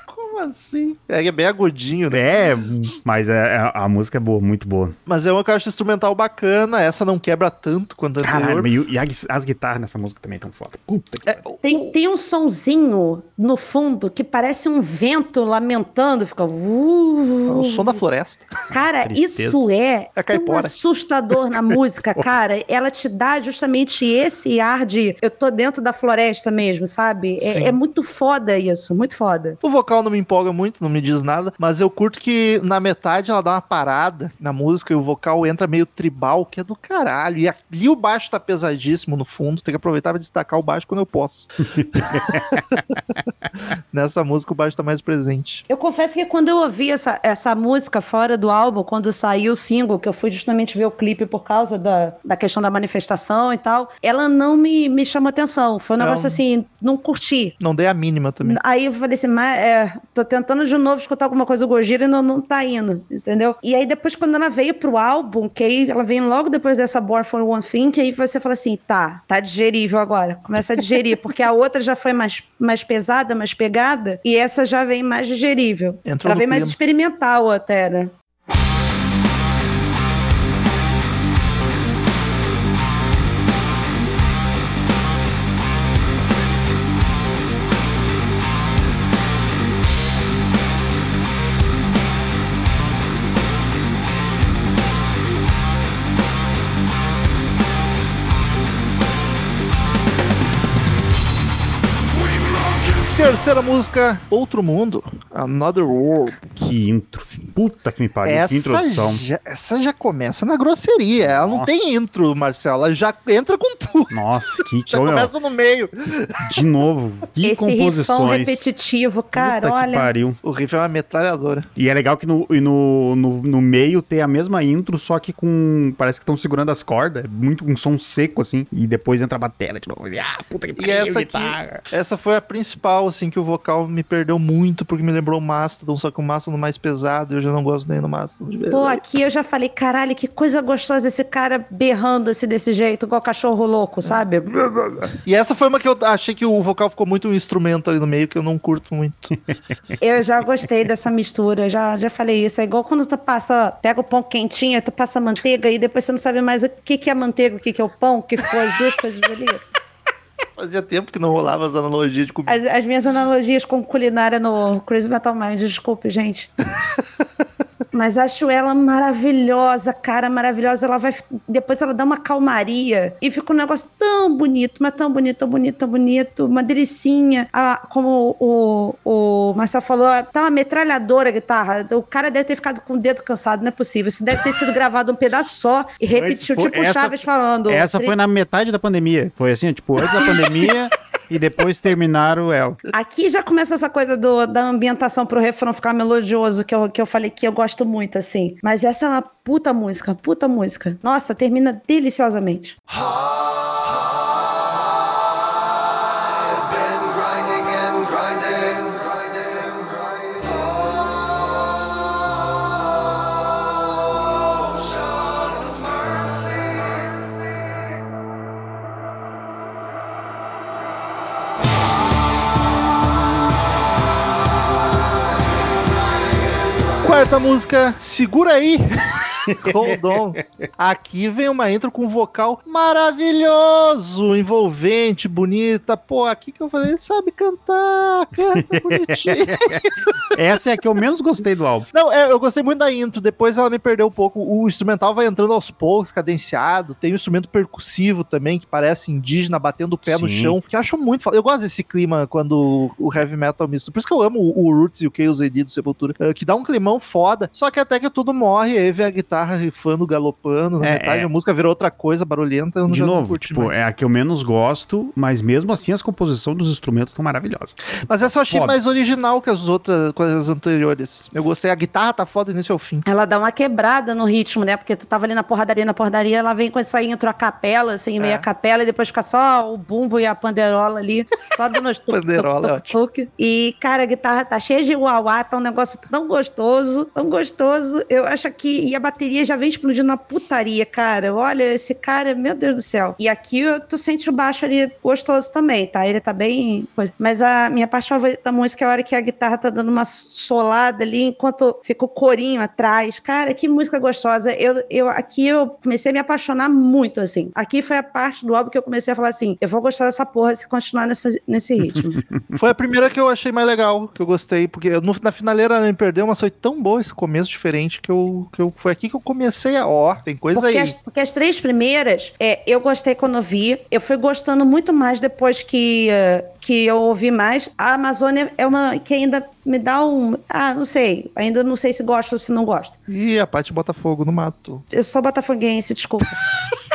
assim? É bem agudinho, né? É, mas é, é- a música é boa, muito boa. Mas é uma que eu acho instrumental bacana. Essa não quebra tanto quanto a Caralho, anterior. e, e as, as guitarras nessa música também estão foda. Puta que pariu. Tem, tem um sonzinho no fundo que parece um vento lamentando, fica. É Uh, o som da floresta. Cara, isso é, É tão caipora. assustador na música, cara. Ela te dá justamente esse ar de eu tô dentro da floresta mesmo, sabe? É, é muito foda isso, muito foda. O vocal não me empolga muito, não me diz nada, mas eu curto que na metade ela dá uma parada na música e o vocal entra meio tribal, que é do caralho. E ali o baixo tá pesadíssimo no fundo, tem que aproveitar pra destacar o baixo quando eu posso. Nessa música o baixo tá mais presente. Eu confesso que quando eu ouvi essa, essa música fora do álbum, quando saiu o single, que eu fui justamente ver o clipe por causa da, da questão da manifestação e tal, ela não me, me chamou atenção. Foi um Não. negócio assim, não curti. Não dei a mínima também. Aí eu falei assim, mas é, tô tô tentando de novo escutar alguma coisa do Gojira e não, não tá indo, entendeu? E aí depois, quando ela veio pro álbum, que aí ela vem logo depois dessa Born for One Thing, que aí você fala assim, tá, tá digerível agora. Começa a digerir, porque a outra já foi mais, mais pesada, mais pegada, e essa já vem mais digerível. Entrou ela vem no mais clima. experimental até, né? Terceira música, Outro Mundo, Another World. Que intro. Puta que me pariu. que Essa introdução. já, essa já começa na grosseria. Ela não Nossa. tem intro, Marcelo. Ela já entra com tudo. Nossa, que Já olha, começa no meio. De novo. Que Esse composições. repetitivo, cara, Puta que olha. pariu. O riff é uma metralhadora. E é legal que no, e no, no, no meio tem a mesma intro, só que com. Parece que estão segurando as cordas. É muito um som seco, assim. E depois entra a bateria de novo. E, Ah, puta que E pariu. essa aqui, essa foi a principal, assim, que o vocal me perdeu muito, porque me lembrou o Mastodon, só que o Mastodon mais pesado, e eu já não gosto nem do Mastodon. de Pô, aqui eu já falei, caralho, que coisa gostosa esse cara berrando assim desse jeito, igual cachorro louco, sabe? E essa foi uma que eu achei que o vocal ficou muito um instrumento ali no meio, que eu não curto muito. Eu já gostei dessa mistura, já, já falei isso. É igual quando tu passa, pega o pão quentinho, tu passa manteiga e depois você não sabe mais o que, que é manteiga, o que, que é o pão, que ficou as duas coisas ali. Fazia tempo que não rolava as analogias de comida. As, as minhas analogias com culinária no Crazy Metal Mind, desculpe, gente. Mas acho ela maravilhosa, cara, maravilhosa. Ela vai. Depois ela dá uma calmaria e fica um negócio tão bonito, mas tão bonito, tão bonito, tão bonito. Uma delicinha. Ah, como o, o Marcel falou, tá uma metralhadora a guitarra. O cara deve ter ficado com o dedo cansado, não é possível. Isso deve ter sido gravado um pedaço só e repetiu, tipo o essa- Chaves falando. Essa foi na metade da pandemia. Foi assim, tipo, antes da pandemia e depois terminaram ela. Aqui já começa essa coisa do- da ambientação pro refrão ficar melodioso, que eu, que eu falei que eu gosto muito, assim. Mas essa é uma puta música, puta música. Nossa, termina deliciosamente. Been Quarta música, segura aí. Hold on. Aqui vem uma intro com um vocal maravilhoso, envolvente, bonita. Pô, aqui que eu falei, ele sabe cantar, canta bonitinho. Essa é a que eu menos gostei do álbum. Não, é, eu gostei muito da intro, depois ela me perdeu um pouco. O instrumental vai entrando aos poucos, cadenciado. Tem um instrumento percussivo também, que parece indígena, batendo o pé no Sim. chão, que eu acho muito foda. Eu gosto desse clima quando o heavy metal misto. Por isso que eu amo o, o Roots e o Chaos AD do Sepultura, eh, que dá um climão foda, só que até que tudo morre, aí vem a guitarra rifando, galopando, na É, metade é. a música virou outra coisa, barulhenta. Eu De novo, tipo, mais. é a que eu menos gosto, mas mesmo assim as composições dos instrumentos estão maravilhosas. Mas essa eu achei Foda. mais original que as outras, com as anteriores. Eu gostei, a guitarra tá foda do início ao fim. Ela dá uma quebrada no ritmo, né? Porque tu tava ali na porradaria, na porradaria, ela vem com essa intro a capela, assim, meia É. capela, e depois fica só o bumbo e a panderola ali, só dando os tuc, Panderola é tuc, tuc, tuc. E, cara, a guitarra tá cheia de uauá, tá um negócio tão gostoso, tão gostoso. Eu acho que. E a bateria já vem explodindo na putaria, cara. Olha, esse cara, meu Deus do céu. E aqui tu sente o baixo ali gostoso também, tá? Ele tá bem. coisa. Mas a minha parte favorita da música é a hora que a guitarra tá dando uma solada ali, enquanto fica o corinho atrás. Cara, que música gostosa. Eu, eu, aqui eu comecei a me apaixonar muito, assim. Aqui foi a parte do álbum que eu comecei a falar assim: eu vou gostar dessa porra se continuar nessa, nesse ritmo. Foi a primeira que eu achei mais legal, que eu gostei, porque no- na finaleira ela me perdeu, mas foi tão boa esse começo diferente que eu, que eu foi aqui que eu comecei a, ó, tem coisa Porque aí. as, porque as três primeiras, é, eu gostei quando eu vi. Eu fui gostando muito mais depois que, eh, que eu ouvi mais. A Amazônia é uma que ainda me dá um. Ah, não sei. Ainda não sei se gosto ou se não gosto. Ih, a parte bota fogo no mato. Eu sou botafoguense, desculpa.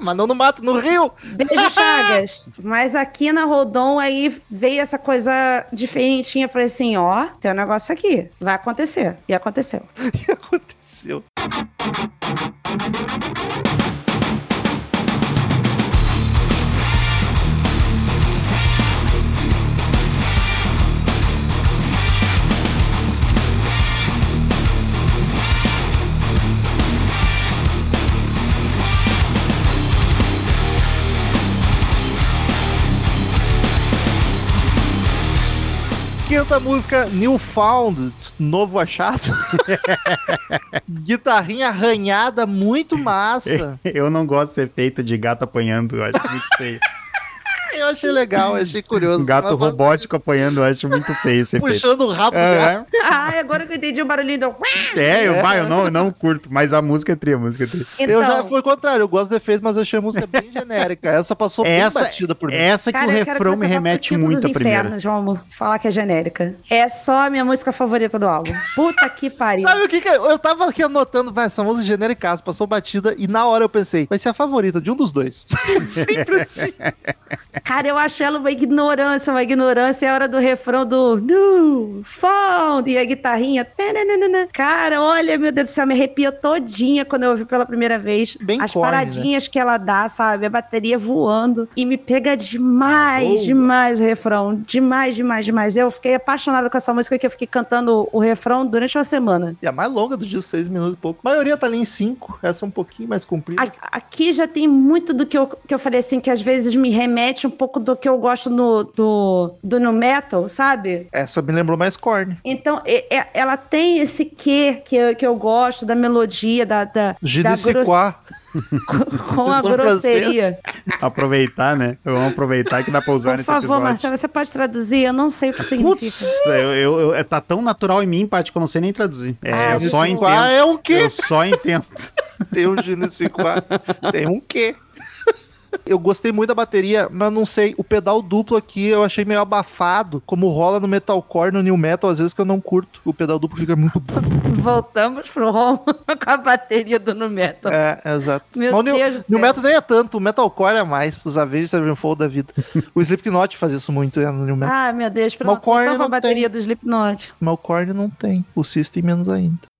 Mas não no mato, no rio! Beijo, Chagas. Mas aqui na Rodon, aí veio essa coisa diferentinha. Falei assim: ó, tem um negócio aqui. Vai acontecer. E aconteceu. O que aconteceu? Quinta música, Newfound, novo achado. Guitarrinha arranhada, muito massa. Eu não gosto desse efeito de gato apanhando, eu acho muito feio. Eu achei legal, eu achei curioso. Um gato robótico apanhando, eu acho muito feio esse efeito. Puxando o rabo do gato. É, Ai, agora que eu entendi o barulhinho do... é, eu, vai, eu não, eu não curto, mas a música é tri, a música é tri. Então, Eu já fui o contrário, eu gosto do efeito, mas eu achei a música bem genérica. Essa passou Essa, bem batida por mim. essa que cara, o refrão me remete muito a primeira. infernos, Vamos falar que é genérica. É só a minha música favorita do álbum. Puta que pariu. Sabe o que que eu, eu tava aqui anotando, vai, essa música genérica, passou batida, e na hora eu pensei, vai ser a favorita de um dos dois. Sempre assim. Cara, eu acho ela uma ignorância, uma ignorância. É a hora do refrão do New Found e a guitarrinha. tananana. Cara, olha, meu Deus do céu, me arrepia todinha quando eu ouvi pela primeira vez. Bem As corny, paradinhas que ela dá, sabe? A bateria voando. E me pega demais, Boa. demais o refrão. Demais, demais, demais. Eu fiquei apaixonada com essa música que eu fiquei cantando o refrão durante uma semana. E a mais longa do disco, seis minutos e pouco. A maioria tá ali em cinco, essa é um pouquinho mais comprida. Aqui já tem muito do que eu, que eu falei assim, que às vezes me remete um pouco do que eu gosto no, do, do no metal, sabe? Essa me lembrou mais corny. Então, e- e- ela tem esse quê que eu, que eu gosto, da melodia, da, da, com a grosseria. Aproveitar, né? Vamos aproveitar que dá pra usar Por nesse favor, episódio. Marcelo, você pode traduzir? Eu não sei o que significa. Putz, eu, eu- eu- é, tá tão natural em mim, Paty, que eu não sei nem traduzir. É, Ah, eu só entendo. é o quê? Eu só entendo. Tem um quoi. Tem um quê? Eu gostei muito da bateria, mas não sei, o pedal duplo aqui eu achei meio abafado, como rola no metalcore, no new metal, às vezes que eu não curto. O pedal duplo fica muito... Voltamos pro Rom com a bateria do no metal. É, exato. Meu Mas new, Deus new céu. metal nem é tanto, o metalcore é mais, os Avenged Sevenfold da vida. o Slipknot faz isso muito é, no new metal. Ah, meu Deus, Mas o pronto. Korn Voltamos com a não bateria do Slipknot. Korn não tem, o System menos ainda.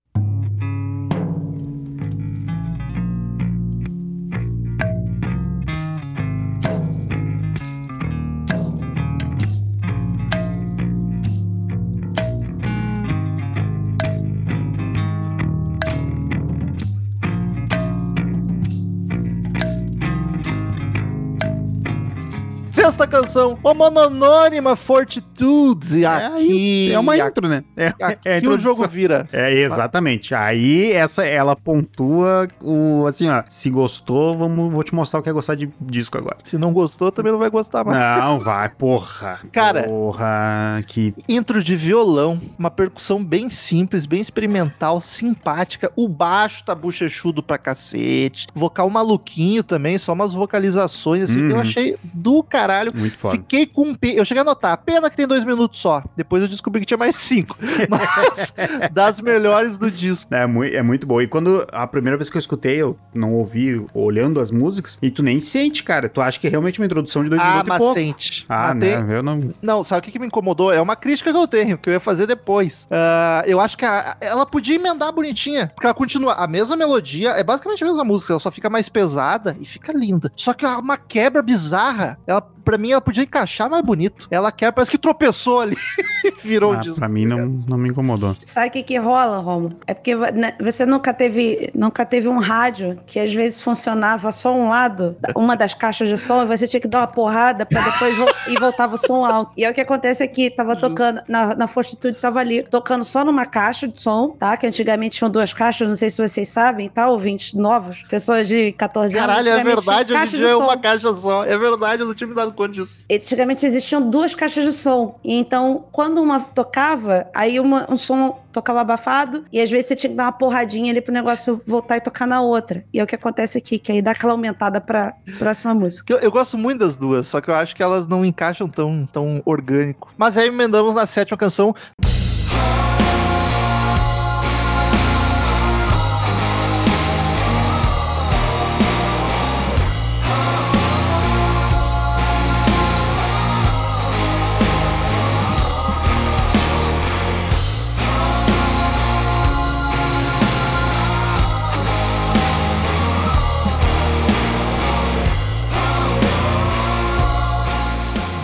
Canção, o Mononônima Fortitudes. E É, aqui. é uma aqui, intro, né? É, é a o jogo vira. É, exatamente. Aí essa ela pontua o assim, ó, se gostou, vamos, vou te mostrar o que é gostar de disco agora. Se não gostou, também não vai gostar mais. Não, vai, porra. Cara. Porra, que Intro de violão, uma percussão bem simples, bem experimental, simpática. O baixo tá bochechudo pra cacete. Vocal maluquinho também, só umas vocalizações assim que eu Uhum. achei do caralho. Muito foda. Fiquei com pe... Eu cheguei a notar, pena que tem dois minutos só. Depois eu descobri que tinha mais cinco. Mas das melhores do disco. É, é muito boa. E quando a primeira vez que eu escutei, eu não ouvi olhando as músicas, e tu nem sente, cara. Tu acha que é realmente uma introdução de dois Ah, minutos mas pouco. sente. Ah, Mas tem- né? Eu não. Não, sabe o que, que me incomodou? É uma crítica que eu tenho, que eu ia fazer depois. Ah, eu acho que a- ela podia emendar bonitinha, porque ela continua a mesma melodia, é basicamente a mesma música, ela só fica mais pesada e fica linda. Só que é uma quebra bizarra. Ela, pra mim, ela podia encaixar mais bonito. Ela quebra, parece que tropeçou ali e virou Ah, disco. pra mim não, não me incomodou. Sabe o que que rola, Romulo? É porque né, você nunca teve, nunca teve um rádio que às vezes funcionava só um lado, uma das caixas de som, e você tinha que dar uma porrada pra depois vo- e voltava o som alto. E é o que acontece aqui, tava Justo. tocando, na, na Fortitude tava ali, tocando só numa caixa de som, tá? Que antigamente tinham duas caixas, não sei se vocês sabem, tá? Ouvintes novos, pessoas de 14 anos. Caralho, é verdade, hoje em dia é uma caixa só. É verdade, eu não tinha me dado conta disso. Antigamente existiam duas caixas de som. E então, quando uma tocava, aí uma- um som tocava abafado, e às vezes você tinha que dar uma porradinha ali pro negócio voltar e tocar na outra. E é o que acontece aqui, que aí dá aquela aumentada pra próxima música. Eu, eu gosto muito das duas, só que eu acho que elas não encaixam tão, tão orgânico. Mas aí emendamos na sétima canção.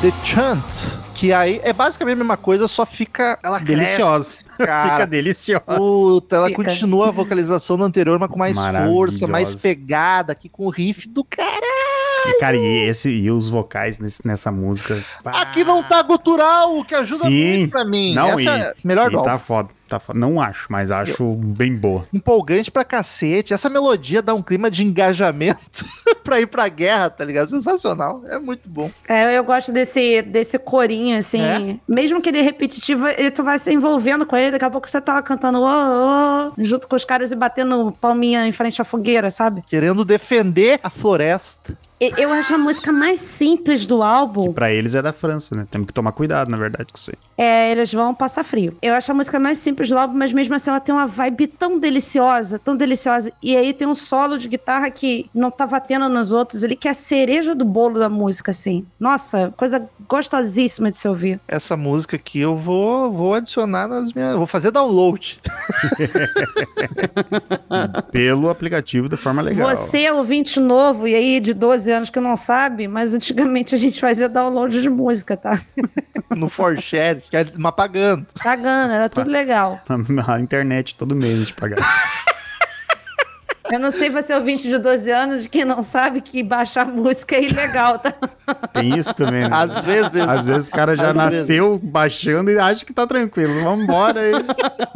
The Chant, que aí é basicamente a mesma coisa, só fica. Ela Deliciosa. Fica deliciosa. Puta, ela Fica. continua a vocalização do anterior, mas com mais força, mais pegada, aqui com o riff do caralho. E, cara, e, esse, e os vocais nesse- nessa música. Aqui não tá gutural, o que ajuda Sim. muito pra mim. Não, Essa e, é melhor e do tá foda, tá. Não acho, mas acho bem boa. Empolgante pra cacete. Essa melodia dá um clima de engajamento pra ir pra guerra, tá ligado? Sensacional. É muito bom. É, eu gosto desse, desse corinho, assim. É? Mesmo que ele é repetitivo, ele, tu vai se envolvendo com ele. Daqui a pouco você tá lá cantando ô, ô, junto com os caras e batendo palminha em frente à fogueira, sabe? Querendo defender a floresta. Eu acho a música mais simples do álbum. Pra eles é da França, né? Temos que tomar cuidado, na verdade, com isso aí. É, eles vão passar frio. Eu acho a música mais simples do álbum, mas mesmo assim ela tem uma vibe tão deliciosa, tão deliciosa. E aí tem um solo de guitarra que não tava tendo nos outros, ele que é a cereja do bolo da música, assim. Nossa, coisa gostosíssima de se ouvir. Essa música aqui eu vou, vou adicionar nas minhas. Vou fazer download. Pelo aplicativo de forma legal. Você é ouvinte novo e aí de 12 anos que não sabe, mas antigamente a gente fazia download de música, tá? no ForShare, que é uma pagando. Pagando, era tudo legal. Na internet todo mês a gente pagar. Eu não sei você é ouvinte de 12 anos, de quem não sabe que baixar música é ilegal, tá? Tem isso também, né? Às vezes. Às vezes o cara já Às nasceu baixando e acha que tá tranquilo. Vambora aí.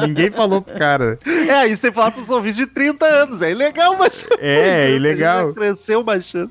Ninguém falou pro cara. É, isso sem falar pros ouvintes de 30 anos. É ilegal baixar. É, música, ilegal. já Cresceu baixando.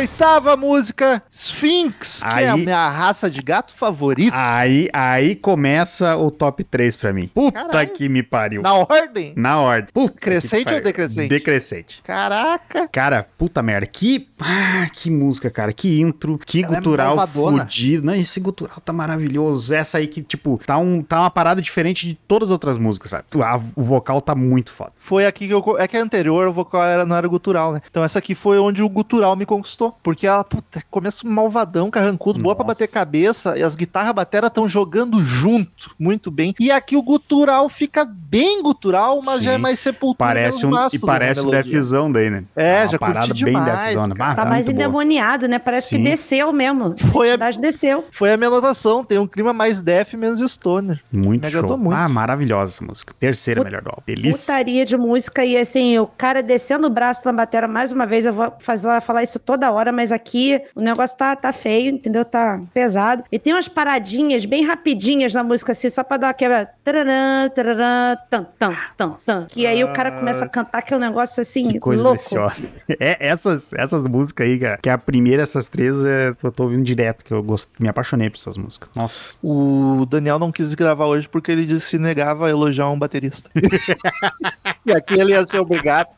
Oitava música, Sphinx, que é a minha raça de gato favorita. Aí, aí começa o top 3 pra mim. Puta Caralho. que me pariu. Na ordem? Na ordem. Puta Crescente ou decrescente? Decrescente. Caraca. Cara, puta merda. Que. Ah, que música, cara. Que intro. Que Ela é gutural malvadona. fudido. Não, esse gutural tá maravilhoso. Essa aí que, tipo, tá, um, tá uma parada diferente de todas as outras músicas, sabe? A- o vocal tá muito foda. Foi aqui que eu. É que a anterior o vocal era, não era gutural, né? Então essa aqui foi onde o gutural me conquistou. Porque ela, puta, começa malvadão, carrancudo, boa pra bater cabeça. E as guitarras batera estão jogando junto, muito bem. E aqui o gutural fica bem gutural, mas Sim. já é mais sepultura. Parece um, e da parece o. Defzão daí, né? É, uma já curti parada bem demais, Defzona. cara. Ah, Tá mais boa. endemoniado, né? Parece Sim. que desceu mesmo. Foi a a- cidade desceu. Foi a minha anotação, tem um clima mais def, menos stoner. Muito Me show. muito. Ah, maravilhosa essa música. Terceira Put- melhor do álbum. Delícia. Putaria de música e assim, o cara descendo o braço na bateria mais uma vez, eu vou fazer, falar isso toda hora, mas aqui o negócio tá, tá feio, entendeu? Tá pesado. E tem umas paradinhas bem rapidinhas na música assim, só pra dar aquela tararã, tararã, tam, tam, tam, tam. Que aí o cara começa a cantar que é um negócio assim, Que coisa louco. deliciosa. É, essas, essas músicas aí, cara, que é a primeira, essas três, é, eu tô ouvindo direto, que eu gosto, me apaixonei por essas músicas. Nossa. O Daniel não quis gravar hoje porque ele disse que se negava a elogiar um baterista. e aqui ele ia ser obrigado.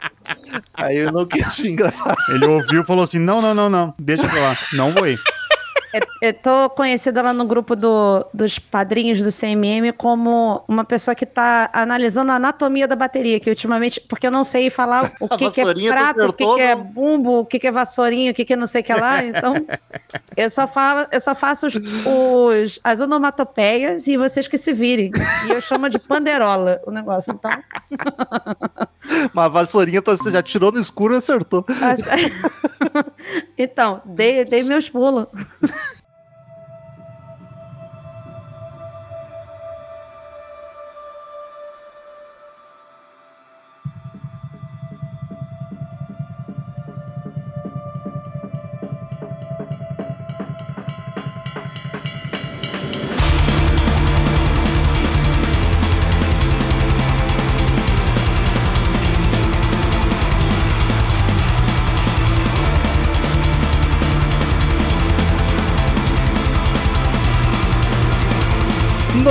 Aí eu não quis vir gravar. Ele ouviu e falou assim: não, não, não, não, deixa pra lá, não vou ir. Eu, eu tô conhecida lá no grupo do- dos padrinhos do CMM como uma pessoa que tá analisando a anatomia da bateria, que ultimamente, porque eu não sei falar o A que, que é tu prato, o que, que é bumbo, o que, que é vassourinha, o que, que é não sei o que lá, então eu só, falo, eu só faço os, os- as onomatopeias e vocês que se virem. E eu chamo de panderola o negócio, então... Uma vassourinha tu- você já tirou no escuro e acertou. Então, dei, dei meus pulos.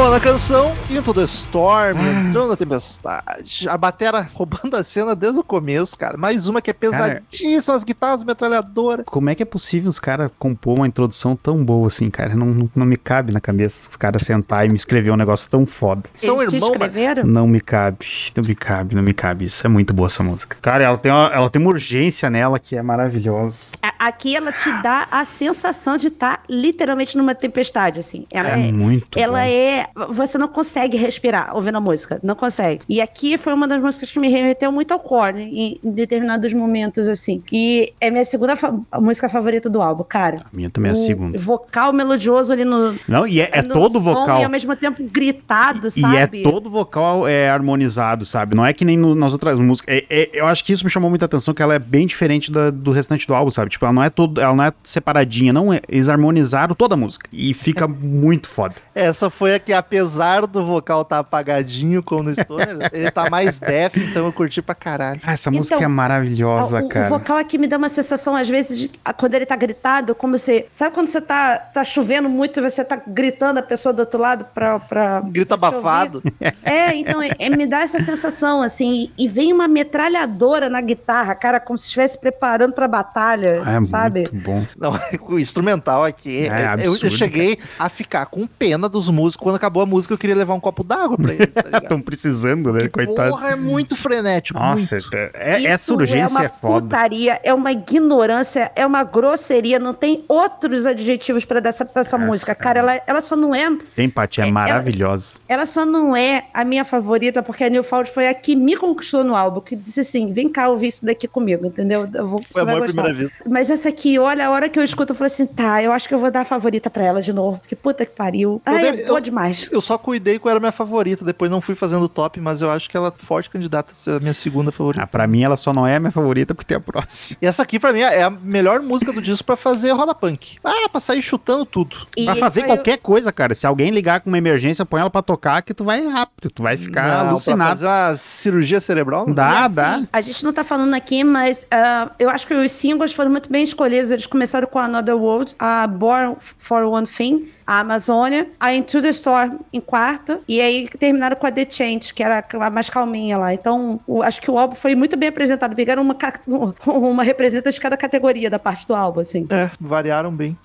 Nona canção, Into the Storm, entrando na tempestade. A batera roubando a cena desde o começo, cara. Mais uma que é pesadíssima, as guitarras metralhadoras. Como é que é possível os caras compor uma introdução tão boa assim, cara? Não, não, não me cabe na cabeça os caras sentar e me escrever um negócio tão foda. São Eles te irmãos, mas- escreveram? Não me cabe, não me cabe, não me cabe. Isso é muito boa essa música. Cara, ela tem uma, ela tem uma urgência nela que é maravilhosa. A- Aqui ela te dá a sensação de estar literalmente numa tempestade, assim. Ela É é, muito ela bom. é é. Você não consegue respirar ouvindo a música. Não consegue. E aqui foi uma das músicas que me remeteu muito ao Korn em, em determinados momentos, assim. E é minha segunda fa música favorita do álbum, cara. A minha também é a segunda. Vocal melodioso ali no. Não, e é, é no todo som vocal. E ao mesmo tempo gritado, sabe? E é todo vocal é harmonizado, sabe? Não é que nem no- nas outras músicas. É- é- eu acho que isso me chamou muita atenção, que ela é bem diferente da- do restante do álbum, sabe? Tipo, ela não é todo, ela não é separadinha, não é. Eles harmonizaram toda a música. E fica muito foda. Essa foi a que, apesar do vocal tá apagadinho como no Stoner, ele tá mais def, então eu curti pra caralho. Ah, essa Então, música é maravilhosa, o, cara. O vocal aqui me dá uma sensação, às vezes, de- a- quando ele tá gritado, como se. Sabe quando você tá, tá chovendo muito e você tá gritando a pessoa do outro lado pra. pra te abafado. É, então, é- é- me dá essa sensação, assim. E vem uma metralhadora na guitarra, cara, como se estivesse preparando pra batalha, É sabe? muito bom. Não, o instrumental aqui. É eu- eu, absurdo, cheguei a ficar com pena dos músicos. Quando acabou a música, eu queria levar um copo d'água pra eles. Tá? Estão precisando, né? Coitado. Porra, é muito frenético. Nossa, muito. é, é- essa urgência é é, uma foda. putaria, é uma ignorância, é uma grosseria, não tem outros adjetivos pra dar essa, pra essa Essa, música. Cara, ela, ela só não é Empatia é, É, ela- maravilhosa. Ela só não é a minha favorita, porque a Newfound foi a que me conquistou no álbum, que disse assim: vem cá ouvir isso daqui comigo, entendeu? Eu vou, Foi à gostar. primeira vista. Mas essa aqui, olha, a hora que eu escuto, eu falo assim: tá, eu acho que eu vou dar a favorita pra ela de novo, porque puta que pariu. Deve- é boa demais. Eu só cuidei que era a minha favorita. Depois não fui fazendo top, mas eu acho que ela é forte candidata a ser a minha segunda favorita. Ah, pra mim, ela só não é a minha favorita porque tem a próxima. E essa aqui, pra mim, é a melhor música do disco pra fazer roda punk. Ah, pra sair chutando tudo. E Pra fazer qualquer coisa, cara. Se alguém ligar com uma emergência, põe ela pra tocar que tu vai rápido. Tu vai ficar Não, Pra alucinado. fazer uma cirurgia cerebral? não Dá, assim, dá. A gente não tá falando aqui, mas ah, eu acho que os singles foram muito bem escolhidos. Eles começaram com Another World, a Born for One Thing, a Amazônia, a Into the Storm em quarto, e aí terminaram com a The Change, que era a mais calminha lá. Então, o- acho que o álbum foi muito bem apresentado. Pegaram uma, uma representante de cada categoria da parte do álbum, assim. É, variaram bem.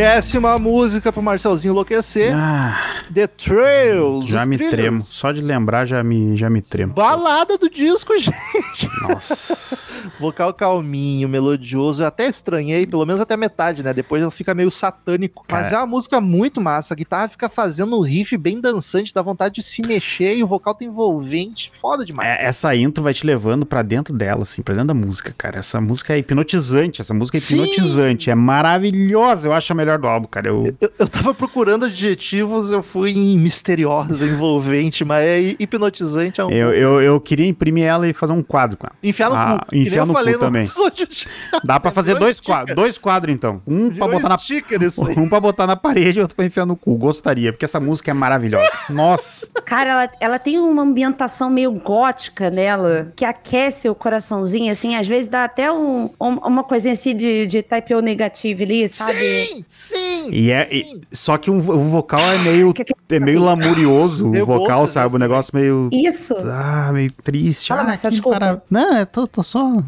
Décima música pro Marcelzinho enlouquecer. Ah, The Trails. já me trilhos. tremo. Só de lembrar já me, já me tremo. Balada do disco, gente. Nossa. Vocal calminho, melodioso. Eu até estranhei, pelo menos até a metade, né? Depois ele fica meio satânico. Mas Cara. é uma música muito massa. A guitarra fica fazendo um riff bem dançante, dá vontade de se mexer e o vocal tá envolvente. Foda demais. É, essa intro vai te levando pra dentro dela, assim, pra dentro da música, cara. Essa música é hipnotizante. Essa música é Sim. hipnotizante. É maravilhosa. Eu acho a melhor do álbum, cara. Eu, Eu, eu tava procurando adjetivos, eu fui misteriosa, envolvente, mas é hipnotizante. É um... eu, eu, eu queria imprimir ela e fazer um quadro com ela. Enfiar no Ah, cu. enfiar no cu também. Dá pra fazer dois sticker. quadros. Dois quadros, então. Um pra botar na. Um pra botar na parede e outro pra enfiar no cu. Gostaria, porque essa música é maravilhosa. Nossa. Cara, ela, ela tem uma ambientação meio gótica nela, que aquece o coraçãozinho, assim, às vezes dá até um, um- uma coisinha assim de, de type O negativo ali, sabe? Sim, sim. E é, sim. e- só que o, o vocal é meio, Que- é meio assim, lamurioso, o vocal, bolsa, sabe? O né, negócio meio. Isso. Ah, meio triste. Fala, ah, Marcelo, que desculpa. para- Não, eu tô, tô só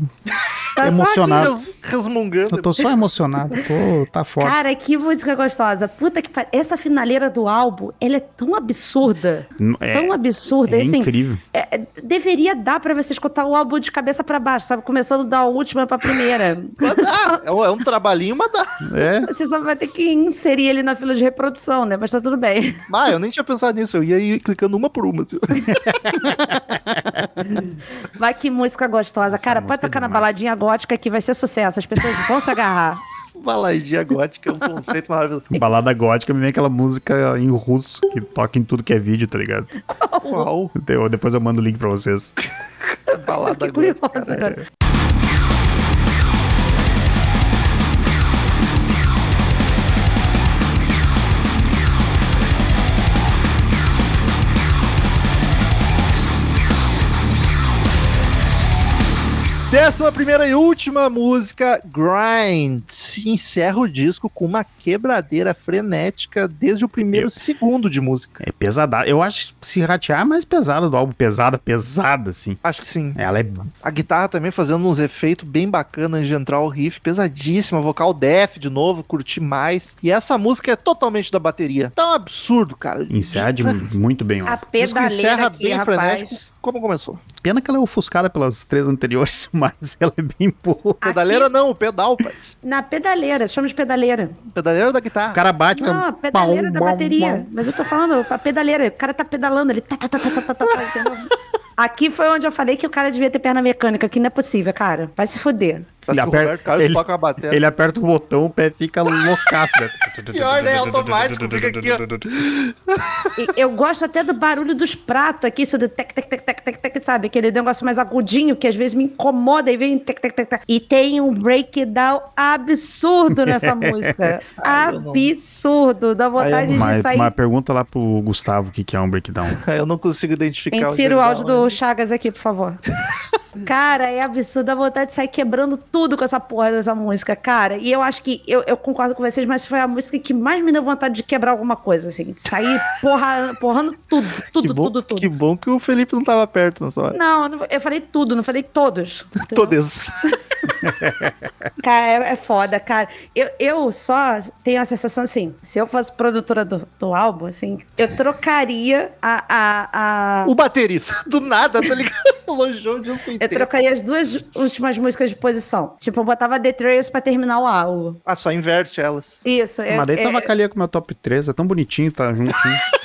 Tá só emocionado. Res- resmungando. Eu tô só emocionado. Tô, tá foda. Cara, que música gostosa. Puta que pariu. Essa finaleira do álbum, ela é tão absurda. É, tão absurda. é assim, incrível. é- é- deveria dar pra você escutar o álbum de cabeça pra baixo, sabe? Começando da última pra primeira. Mas dá. É um, é um trabalhinho, mas dá. É. Você só vai ter que inserir ele na fila de reprodução, né? Mas tá tudo bem. Ah, eu nem tinha pensado nisso. Eu ia ir clicando uma por uma. assim. Vai que música gostosa. Essa Cara, música pode tocar é na baladinha gótica que vai ser sucesso. As pessoas vão se agarrar. Baladinha gótica é um conceito maravilhoso. Balada gótica me vem aquela música em russo que toca em tudo que é vídeo, tá ligado? Qual? Eu- Depois eu mando o link pra vocês. Balada Que curioso, gótica. cara. Décima primeira e última música, Grind. Encerra o disco com uma quebradeira frenética desde o primeiro Eu- segundo de música. É pesada. Eu acho que se ratear é mais pesada do álbum. Pesada, pesada, assim. Acho que sim. Ela é. A guitarra também fazendo uns efeitos bem bacanas de entrar o riff, pesadíssima, vocal def de novo, curti mais. E essa música é totalmente da bateria. Tá um absurdo, cara. Encerra de muito bem o A pedaleira encerra aqui, bem rapaz. frenético como começou. Pena que ela é ofuscada pelas três anteriores, mas ela é bem boa. Aqui... Pedaleira não, o pedal, pai. Na pedaleira, chama de pedaleira. Pedaleira da guitarra. O cara bate... Não, um... pedaleira da bateria. Mas eu tô falando, a pedaleira, o cara tá pedalando, ele... Tá, tá, tá, tá, tá, tá, tá. tá Aqui foi onde eu falei que o cara devia ter perna mecânica, que não é possível, cara. Vai se foder. Ele o aperta- ele- toca a bateria. Ele aperta o botão, o pé fica loucaço. né? Pior, né? Automático, fica aqui, ó. Eu gosto até do barulho dos pratos aqui, isso do tec, tec, tec, tec, tec, tec, sabe? Aquele negócio mais agudinho que às vezes me incomoda e vem tec, tec, tec, tec. E tem um breakdown absurdo nessa música. Absurdo. Dá vontade de Mas, sair. mas pergunta lá pro Gustavo o que, que é um breakdown. Eu não consigo identificar. Insira o que ele áudio do Chagas aqui, por favor. Cara, é absurdo. Dá vontade de sair quebrando tudo com essa porra dessa música, cara. E eu acho que, eu, eu concordo com vocês, mas foi a música que mais me deu vontade de quebrar alguma coisa, assim. De sair porra, porrando tudo, tudo, que bom, tudo, tudo. Que bom que o Felipe não tava perto nessa hora. Não, eu falei tudo, não falei todos. Todas. Cara, é, é foda, cara. Eu, eu só tenho a sensação assim, se eu fosse produtora do, do álbum, assim, eu trocaria a. a, a- O baterista, do nada, tá ligado? Elogiou o disco eu trocaria as duas últimas músicas de posição. Tipo, eu botava The Trails pra terminar o álbum. Ah, só inverte elas. Isso. é- mas daí é- tava calia com o meu top 3, é tão bonitinho, tá juntinho.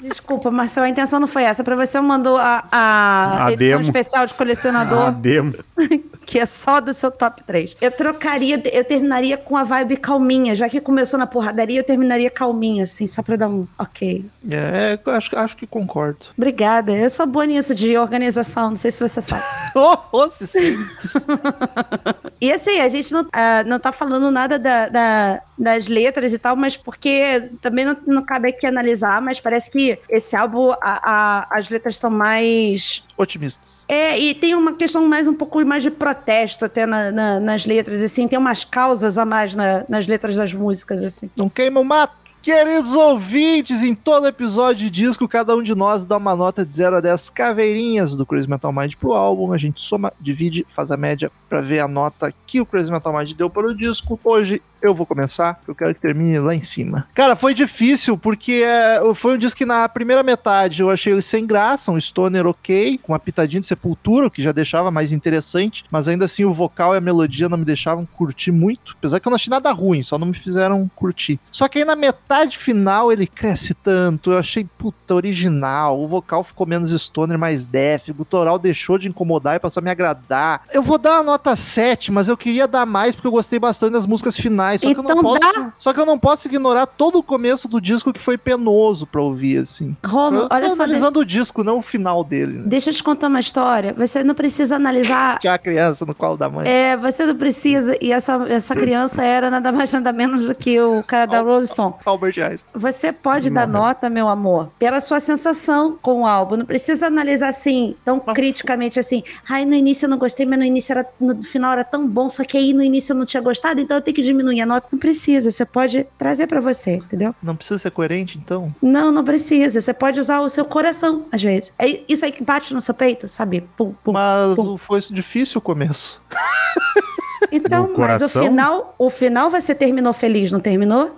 Desculpa, Marcel, a intenção não foi essa. Pra você eu mandou a, a, A edição demo. especial de colecionador, Ah, demo. que é só do seu top 3. Eu trocaria, eu terminaria com a vibe calminha. Já que começou na porradaria, eu terminaria calminha, assim, só pra dar um ok. É, eu acho, acho que concordo. Obrigada. Eu sou boa nisso de organização, não sei se você sabe. Oh, oh, se sim. E assim, a gente não, ah, não tá falando nada da- da- das letras e tal, mas porque também não, não cabe aqui analisar, mas parece que esse álbum, a- a- as letras são mais. Otimistas. É, e tem uma questão mais um pouco mais de protesto até na- na- nas letras, assim, tem umas causas a mais na- nas letras das músicas, assim. Não queima o mato. Queridos ouvintes, em todo episódio de disco, cada um de nós dá uma nota de 0 a 10 caveirinhas do Crazy Metal Mind pro álbum. A gente soma, divide, faz a média pra ver a nota que o Crazy Metal Mind deu para o disco. Hoje eu vou começar, eu quero que termine lá em cima. Cara, foi difícil, porque é, foi um disco que na primeira metade eu achei ele sem graça, um stoner ok, com uma pitadinha de sepultura, o que já deixava mais interessante, mas ainda assim o vocal e a melodia não me deixavam curtir muito, apesar que eu não achei nada ruim, só não me fizeram curtir. Só que aí na metade final ele cresce tanto, eu achei puta original, o vocal ficou menos stoner, mais def, o gutural deixou de incomodar e passou a me agradar. Eu vou dar uma nota 7, mas eu queria dar mais porque eu gostei bastante das músicas finais, só que eu não Então posso, dá. só que eu não posso ignorar todo o começo do disco que foi penoso pra ouvir assim. Romulo, Eu tô olha só, de- analisando o disco, não o final dele. Né? deixa eu te contar uma história. Você não precisa analisar Tinha a criança no colo da mãe. É, você não precisa. E essa, essa criança era nada mais nada menos do que o cara da Rolling. Albert Einstein. Você pode dar nota, meu amor, pela sua sensação com o álbum. Não precisa analisar assim, tão criticamente assim. Ai, no início eu não gostei, mas no início era, no final era tão bom, só que aí no início eu não tinha gostado, então eu tenho que diminuir a nota. Não precisa, você pode trazer pra você, entendeu? Não precisa ser coerente, então? Não, não precisa. Você pode usar o seu coração, às vezes. É isso aí que bate no seu peito, sabe? Pum, pum. Mas pum. foi difícil o começo. Então, No mas o final, o final você terminou feliz, não terminou?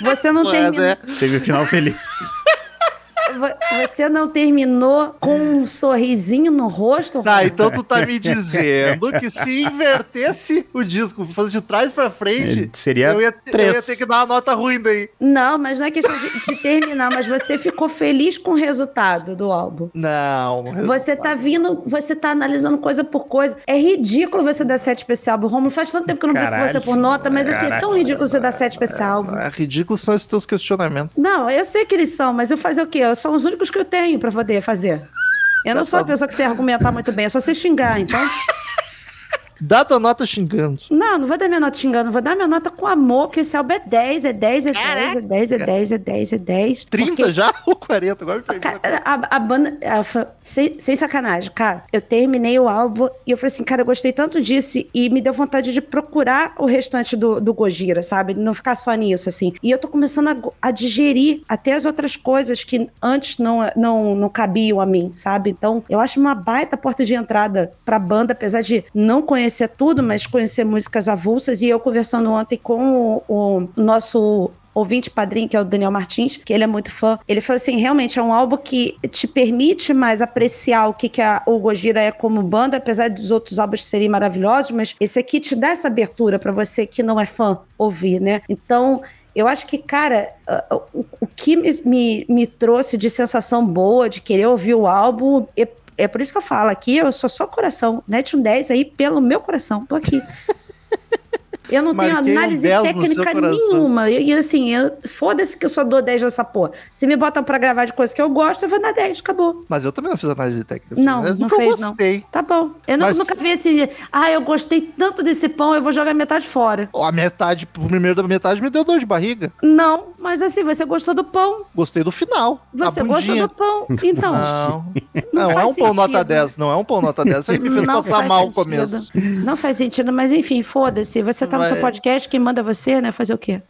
Você não Mas terminou. é. Teve o final feliz. vo- Você não terminou com um sorrisinho no rosto? Tá, então tu tá me dizendo que se invertesse o disco, fosse de trás pra frente, É, Seria eu, ia, eu três. ia ter que dar uma nota ruim daí. Não, mas não é questão de, de terminar, mas você ficou feliz com o resultado do álbum. Não. Você tá vindo, você tá analisando coisa por coisa. É ridículo você dar sete pra esse álbum. Romulo, faz tanto tempo que eu não brinco com Caralho. você por nota, mas assim, é tão Caralho. ridículo você dar sete pra esse álbum. É ridículo são esses teus questionamentos. Não, eu sei que eles são, mas eu fazer o quê? Eu são os únicos que eu tenho pra poder fazer. Eu não Tá sou a bom. pessoa que sei argumentar muito bem, é só você xingar, então. Dá tua nota xingando. Não, não vou dar minha nota xingando, vou dar minha nota com amor, porque esse álbum é 10, é 10, é 10, é 10, é 10, é 10, é 10. 30 porque já ou 40? Agora me pergunta. Cara, a, a banda, a sem, sem sacanagem, cara, eu terminei o álbum e eu falei assim, cara, eu gostei tanto disso e me deu vontade de procurar o restante do, do Gojira, sabe? Não ficar só nisso, assim. E eu tô começando a, a digerir até as outras coisas que antes não, não, não cabiam a mim, sabe? Então, eu acho uma baita porta de entrada pra banda, apesar de não conhecer tudo, mas conhecer músicas avulsas. E eu conversando ontem com o, o nosso ouvinte padrinho, que é o Daniel Martins, que ele é muito fã. Ele falou assim: realmente é um álbum que te permite mais apreciar o que, que a, o Gojira é como banda, apesar dos outros álbuns serem maravilhosos, mas esse aqui te dá essa abertura pra você que não é fã ouvir, né? Então. Eu acho que, cara, o, o que me, me, me trouxe de sensação boa, de querer ouvir o álbum, é, é por isso que eu falo aqui, eu sou só coração. Mete um 10 aí pelo meu coração. Tô aqui. Eu não tenho Marquei um análise 10 no seu técnica nenhuma. E, assim, eu- foda-se que eu só dou 10 nessa porra. Se me botam pra gravar de coisa que eu gosto, eu vou dar 10, acabou. Mas eu também não fiz análise técnica. Não, Mas não fez, não. gostei. Tá bom. Eu Mas- nunca vi esse. Ah, eu gostei tanto desse pão, eu vou jogar metade fora. A metade, o primeiro da metade me deu dor de barriga. Não, mas assim, você gostou do pão. Gostei do final. Você gostou do pão. Então. Não, não, é faz um pão nota sentido. 10, não é um pão nota 10. Isso aí me fez Não passar mal o sentido. começo. Não faz sentido, mas enfim, foda-se. Você tá no Vai. seu podcast, quem manda é você, né? Fazer o quê?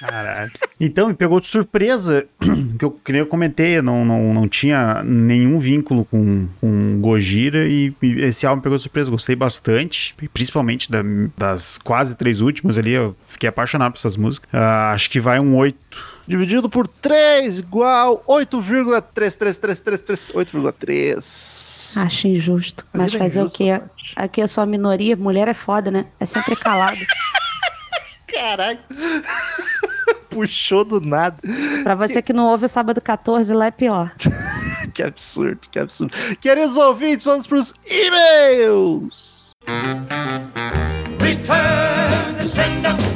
Caralho. Então, me pegou de surpresa, que eu, que nem eu comentei, eu não, não, não tinha nenhum vínculo com, com Gojira e, e esse álbum me pegou de surpresa, gostei bastante, principalmente da- das quase três últimas ali, eu fiquei apaixonado por essas músicas. Ah, acho que vai um 8. Dividido por 3 igual 8,333333. 8,3. Acho injusto. A Mas é fazer o injusta, quê? Paty. Aqui é só a minoria, mulher é foda, né? É sempre calado. Caralho. Puxou do nada. pra você que não ouve o sábado 14, lá é pior. Que absurdo, que absurdo. Queridos ouvintes, vamos pros e-mails. Return to sender.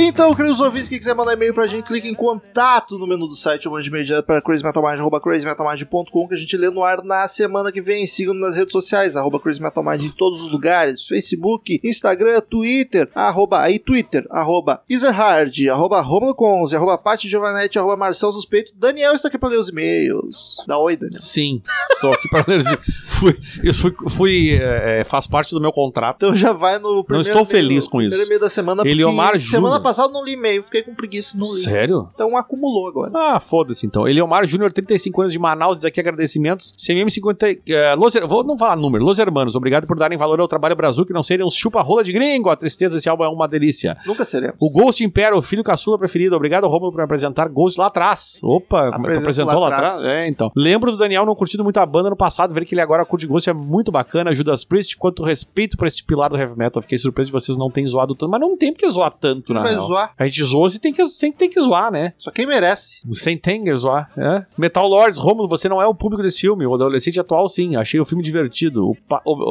Então, queridos ouvintes, quem quiser mandar e-mail pra gente, clique em contato no menu do site ou mande e-mail direto para crazymetalmind, arroba crazymetalmind.com que a gente lê no ar na semana que vem. Sigam-nos nas redes sociais, arroba crazymetalmind em todos os lugares, Facebook, Instagram, Twitter, arroba aí Twitter, arroba Ezerhard, arroba Romulo Conze, arroba Pati Giovanetti, arroba Marcel Suspeito. Daniel está aqui para ler os e-mails. Dá oi, Daniel. Sim, estou aqui para ler. Fui, isso fui, fui, é, é, faz parte do meu contrato. Então já vai no primeiro estou e-mail- feliz com primeiro isso. e-mail da semana. Eliomar porque Semana Eu não li e-mail, fiquei com preguiça, não li. Sério? Então acumulou agora. Ah, foda-se então. Eliomar Júnior, 35 anos de Manaus, diz aqui agradecimentos. CMM50. É, Los, Her- vou não falar número. Los Hermanos, obrigado por darem valor ao trabalho Brasil, que não serem uns chupa-rola de gringo. A tristeza desse álbum é uma delícia. Nunca seremos. O Ghost Impero, filho caçula preferido. Obrigado, Romulo, por me apresentar Ghost lá atrás. Opa, é tu Apresentou lá lá atrás? atrás. É, então. Lembro do Daniel não curtindo muito a banda no passado, ver que ele agora curte Ghost é muito bacana. Judas Priest, quanto respeito por este pilar do heavy metal. Fiquei surpreso de vocês não terem zoado tanto, mas não tem porque zoar tanto, na vai real. zoar. A gente zoa se tem que, sempre tem que zoar, né? Só quem merece. Sem Tenger zoar. É? Metal Lords, Romulo, você não é o público desse filme. O adolescente atual, sim. Achei o filme divertido. O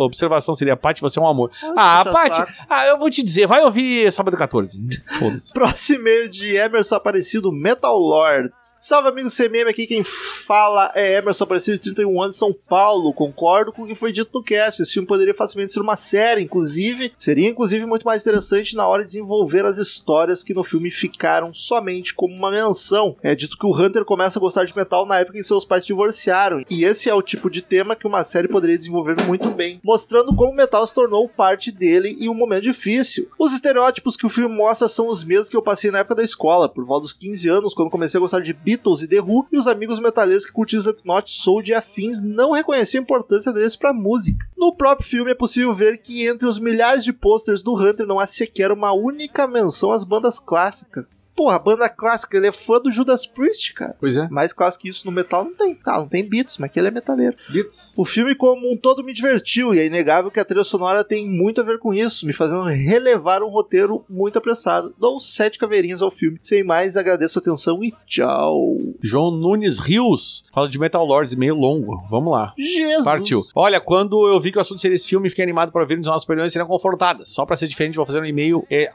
observação seria, Paty, você é um amor. Ah, Paty, ah, eu vou te dizer, vai ouvir sábado 14. Foda-se. Próximo e-mail de Emerson Aparecido, Metal Lords. Salve, amigo CMM, aqui quem fala é Emerson Aparecido, 31 anos, São Paulo. Concordo com o que foi dito no cast. Esse filme poderia facilmente ser uma série, inclusive. Seria, inclusive, muito mais interessante na hora de desenvolver as histórias que no filme ficaram somente como uma menção. É dito que o Hunter começa a gostar de metal na época em que seus pais se divorciaram. E esse é o tipo de tema que uma série poderia desenvolver muito bem, mostrando como o metal se tornou parte dele em um momento difícil. Os estereótipos que o filme mostra são os mesmos que eu passei na época da escola, por volta dos 15 anos, quando comecei a gostar de Beatles e The Who, e os amigos metaleiros que curtiam Slipknot, Soul e afins não reconheciam a importância deles pra música. No próprio filme é possível ver que entre os milhares de posters do Hunter não há sequer uma única menção às bandas clássicas. Porra, a banda clássica, ele é fã do Judas Priest, cara. Pois é. Mais clássico que isso no metal não tem. Ah, não tem Beats, mas que ele é metaleiro. Beats. O filme como um todo me divertiu e é inegável que a trilha sonora tem muito a ver com isso, me fazendo relevar um roteiro muito apressado. Dou sete caveirinhas ao filme. Sem mais, agradeço a atenção e tchau. João Nunes Rios fala de Metal Lords, meio longo. Vamos lá. Jesus. Partiu. Olha, quando eu vi que o assunto seria esse filme, fiquei animado para ver onde as nossas opiniões seriam confortadas. Só para ser diferente, vou fazer um e-mail é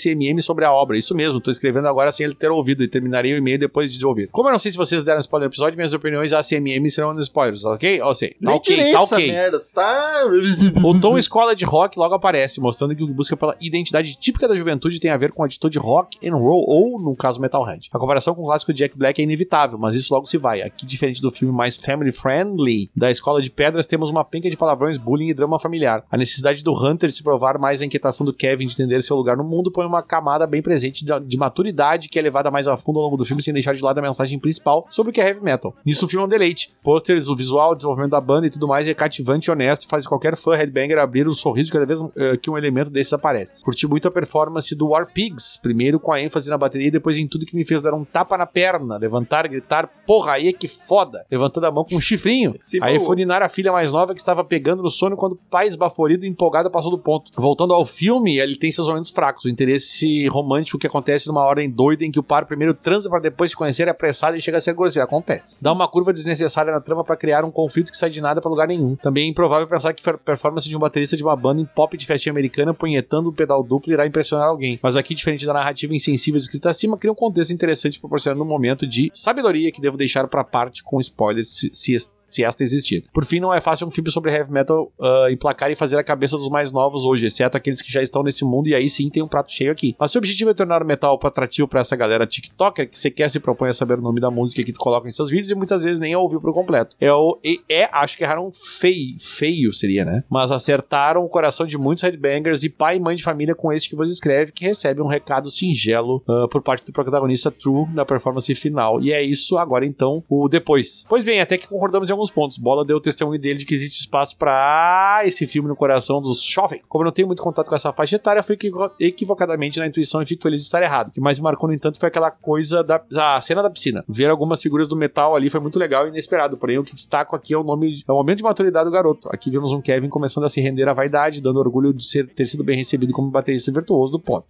SMM sobre a obra. Isso mesmo, tô escrevendo agora sem ele ter ouvido e terminaria o e-mail depois de ouvir. Como eu não sei se vocês deram spoiler no episódio, minhas opiniões ACMM serão nos spoilers, ok? Ou sei, tá Nem ok, tá ok. merda, tá... O tom escola de rock logo aparece, mostrando que o que busca pela identidade típica da juventude tem a ver com a atitude rock and roll, ou, no caso, metalhead. A comparação com o clássico Jack Black é inevitável, mas isso logo se vai. Aqui, diferente do filme mais family friendly da Escola de Pedras, temos uma penca de palavrões, bullying e drama familiar. A necessidade do Hunter de se provar mais a inquietação do Kevin de entender seu lugar no mundo põe uma camada bem presente de, de maturidade que é levada mais a fundo ao longo do filme sem deixar de lado a mensagem principal sobre o que é heavy metal. Nisso o filme é um deleite. Posters, o visual, o desenvolvimento da banda e tudo mais é cativante e honesto faz qualquer fã headbanger abrir um sorriso cada vez eh, que um elemento desses aparece. Curti muito a performance do War Pigs, primeiro com a ênfase na bateria e depois em tudo que me fez dar um tapa na perna, levantar, gritar, porra, aí é que foda, levantando a mão com um chifrinho. Se aí boa. funinar a filha mais nova que estava pegando no sono quando o pai esbaforido e empolgado passou do ponto. Voltando ao filme, ele tem seus momentos fracos, o interesse romântico que acontece numa ordem doida em que o par primeiro transa para depois se conhecer é apressado e chega a ser grosseiro. Acontece. Dá uma curva desnecessária na trama para criar um conflito que sai de nada para lugar nenhum. Também é improvável pensar que a performance de um baterista de uma banda em pop de festinha americana punhetando o pedal duplo irá impressionar alguém. Mas aqui, diferente da narrativa insensível escrita acima, cria um contexto interessante proporcionando um momento de sabedoria que devo deixar para parte com spoilers se, se se esta existir. Por fim, não é fácil um filme sobre heavy metal uh, emplacar e fazer a cabeça dos mais novos hoje, exceto aqueles que já estão nesse mundo e aí sim tem um prato cheio aqui. Mas se o objetivo é tornar o metal atrativo para essa galera TikToker que sequer se propõe a saber o nome da música que tu coloca em seus vídeos e muitas vezes nem ouviu por completo. É, o, é acho que erraram feio, feio seria, né? Mas acertaram o coração de muitos headbangers e pai e mãe de família com este que vos escreve, que recebe um recado singelo uh, por parte do protagonista True na performance final. E é isso agora então, o depois. Pois bem, até que concordamos em alguns pontos. Bola deu o testemunho dele de que existe espaço para esse filme no coração dos jovens. Como eu não tenho muito contato com essa faixa etária, fui equivo- equivocadamente na intuição e fico feliz de estar errado. O que mais me marcou, no entanto, foi aquela coisa da a cena da piscina. Ver algumas figuras do metal ali foi muito legal e inesperado. Porém, o que destaco aqui é o nome, é o momento de maturidade do garoto. Aqui vemos um Kevin começando a se render à vaidade, dando orgulho de ser, ter sido bem recebido como baterista virtuoso do pop.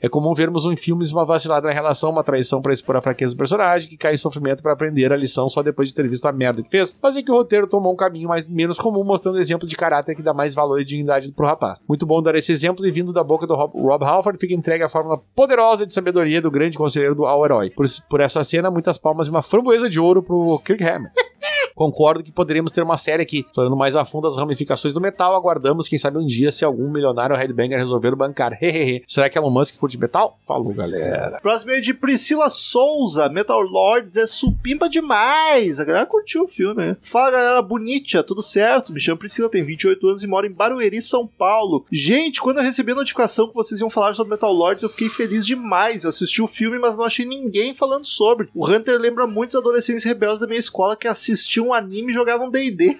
É comum vermos em filmes uma vacilada na relação, uma traição para expor a fraqueza do personagem, que cai em sofrimento para aprender a lição só depois de ter visto a merda que fez, é que o roteiro tomou um caminho mais, menos comum, mostrando exemplo de caráter que dá mais valor e dignidade pro rapaz. Muito bom dar esse exemplo e vindo da boca do Rob, Rob Halford, fica entregue a fórmula poderosa de sabedoria do grande conselheiro do ao herói. Por, por essa cena, muitas palmas e uma framboesa de ouro pro Kirk Hammett. Concordo que poderíamos ter uma série aqui, explorando mais a fundo as ramificações do metal. Aguardamos, quem sabe um dia, se algum milionário headbanger resolver bancar. Hehehe. Será que Elon Musk curte metal? Falou, galera. Próximo é de Priscila Souza. Metal Lords é supimpa demais. A galera curtiu o filme, né? Fala, galera bonita, tudo certo? Me chamo Priscila, tenho 28 anos e moro em Barueri, São Paulo. Gente, quando eu recebi a notificação que vocês iam falar sobre Metal Lords, eu fiquei feliz demais. Eu assisti o filme, mas não achei ninguém falando sobre. O Hunter lembra muitos adolescentes rebeldes da minha escola que assistiam anime e jogavam D&D.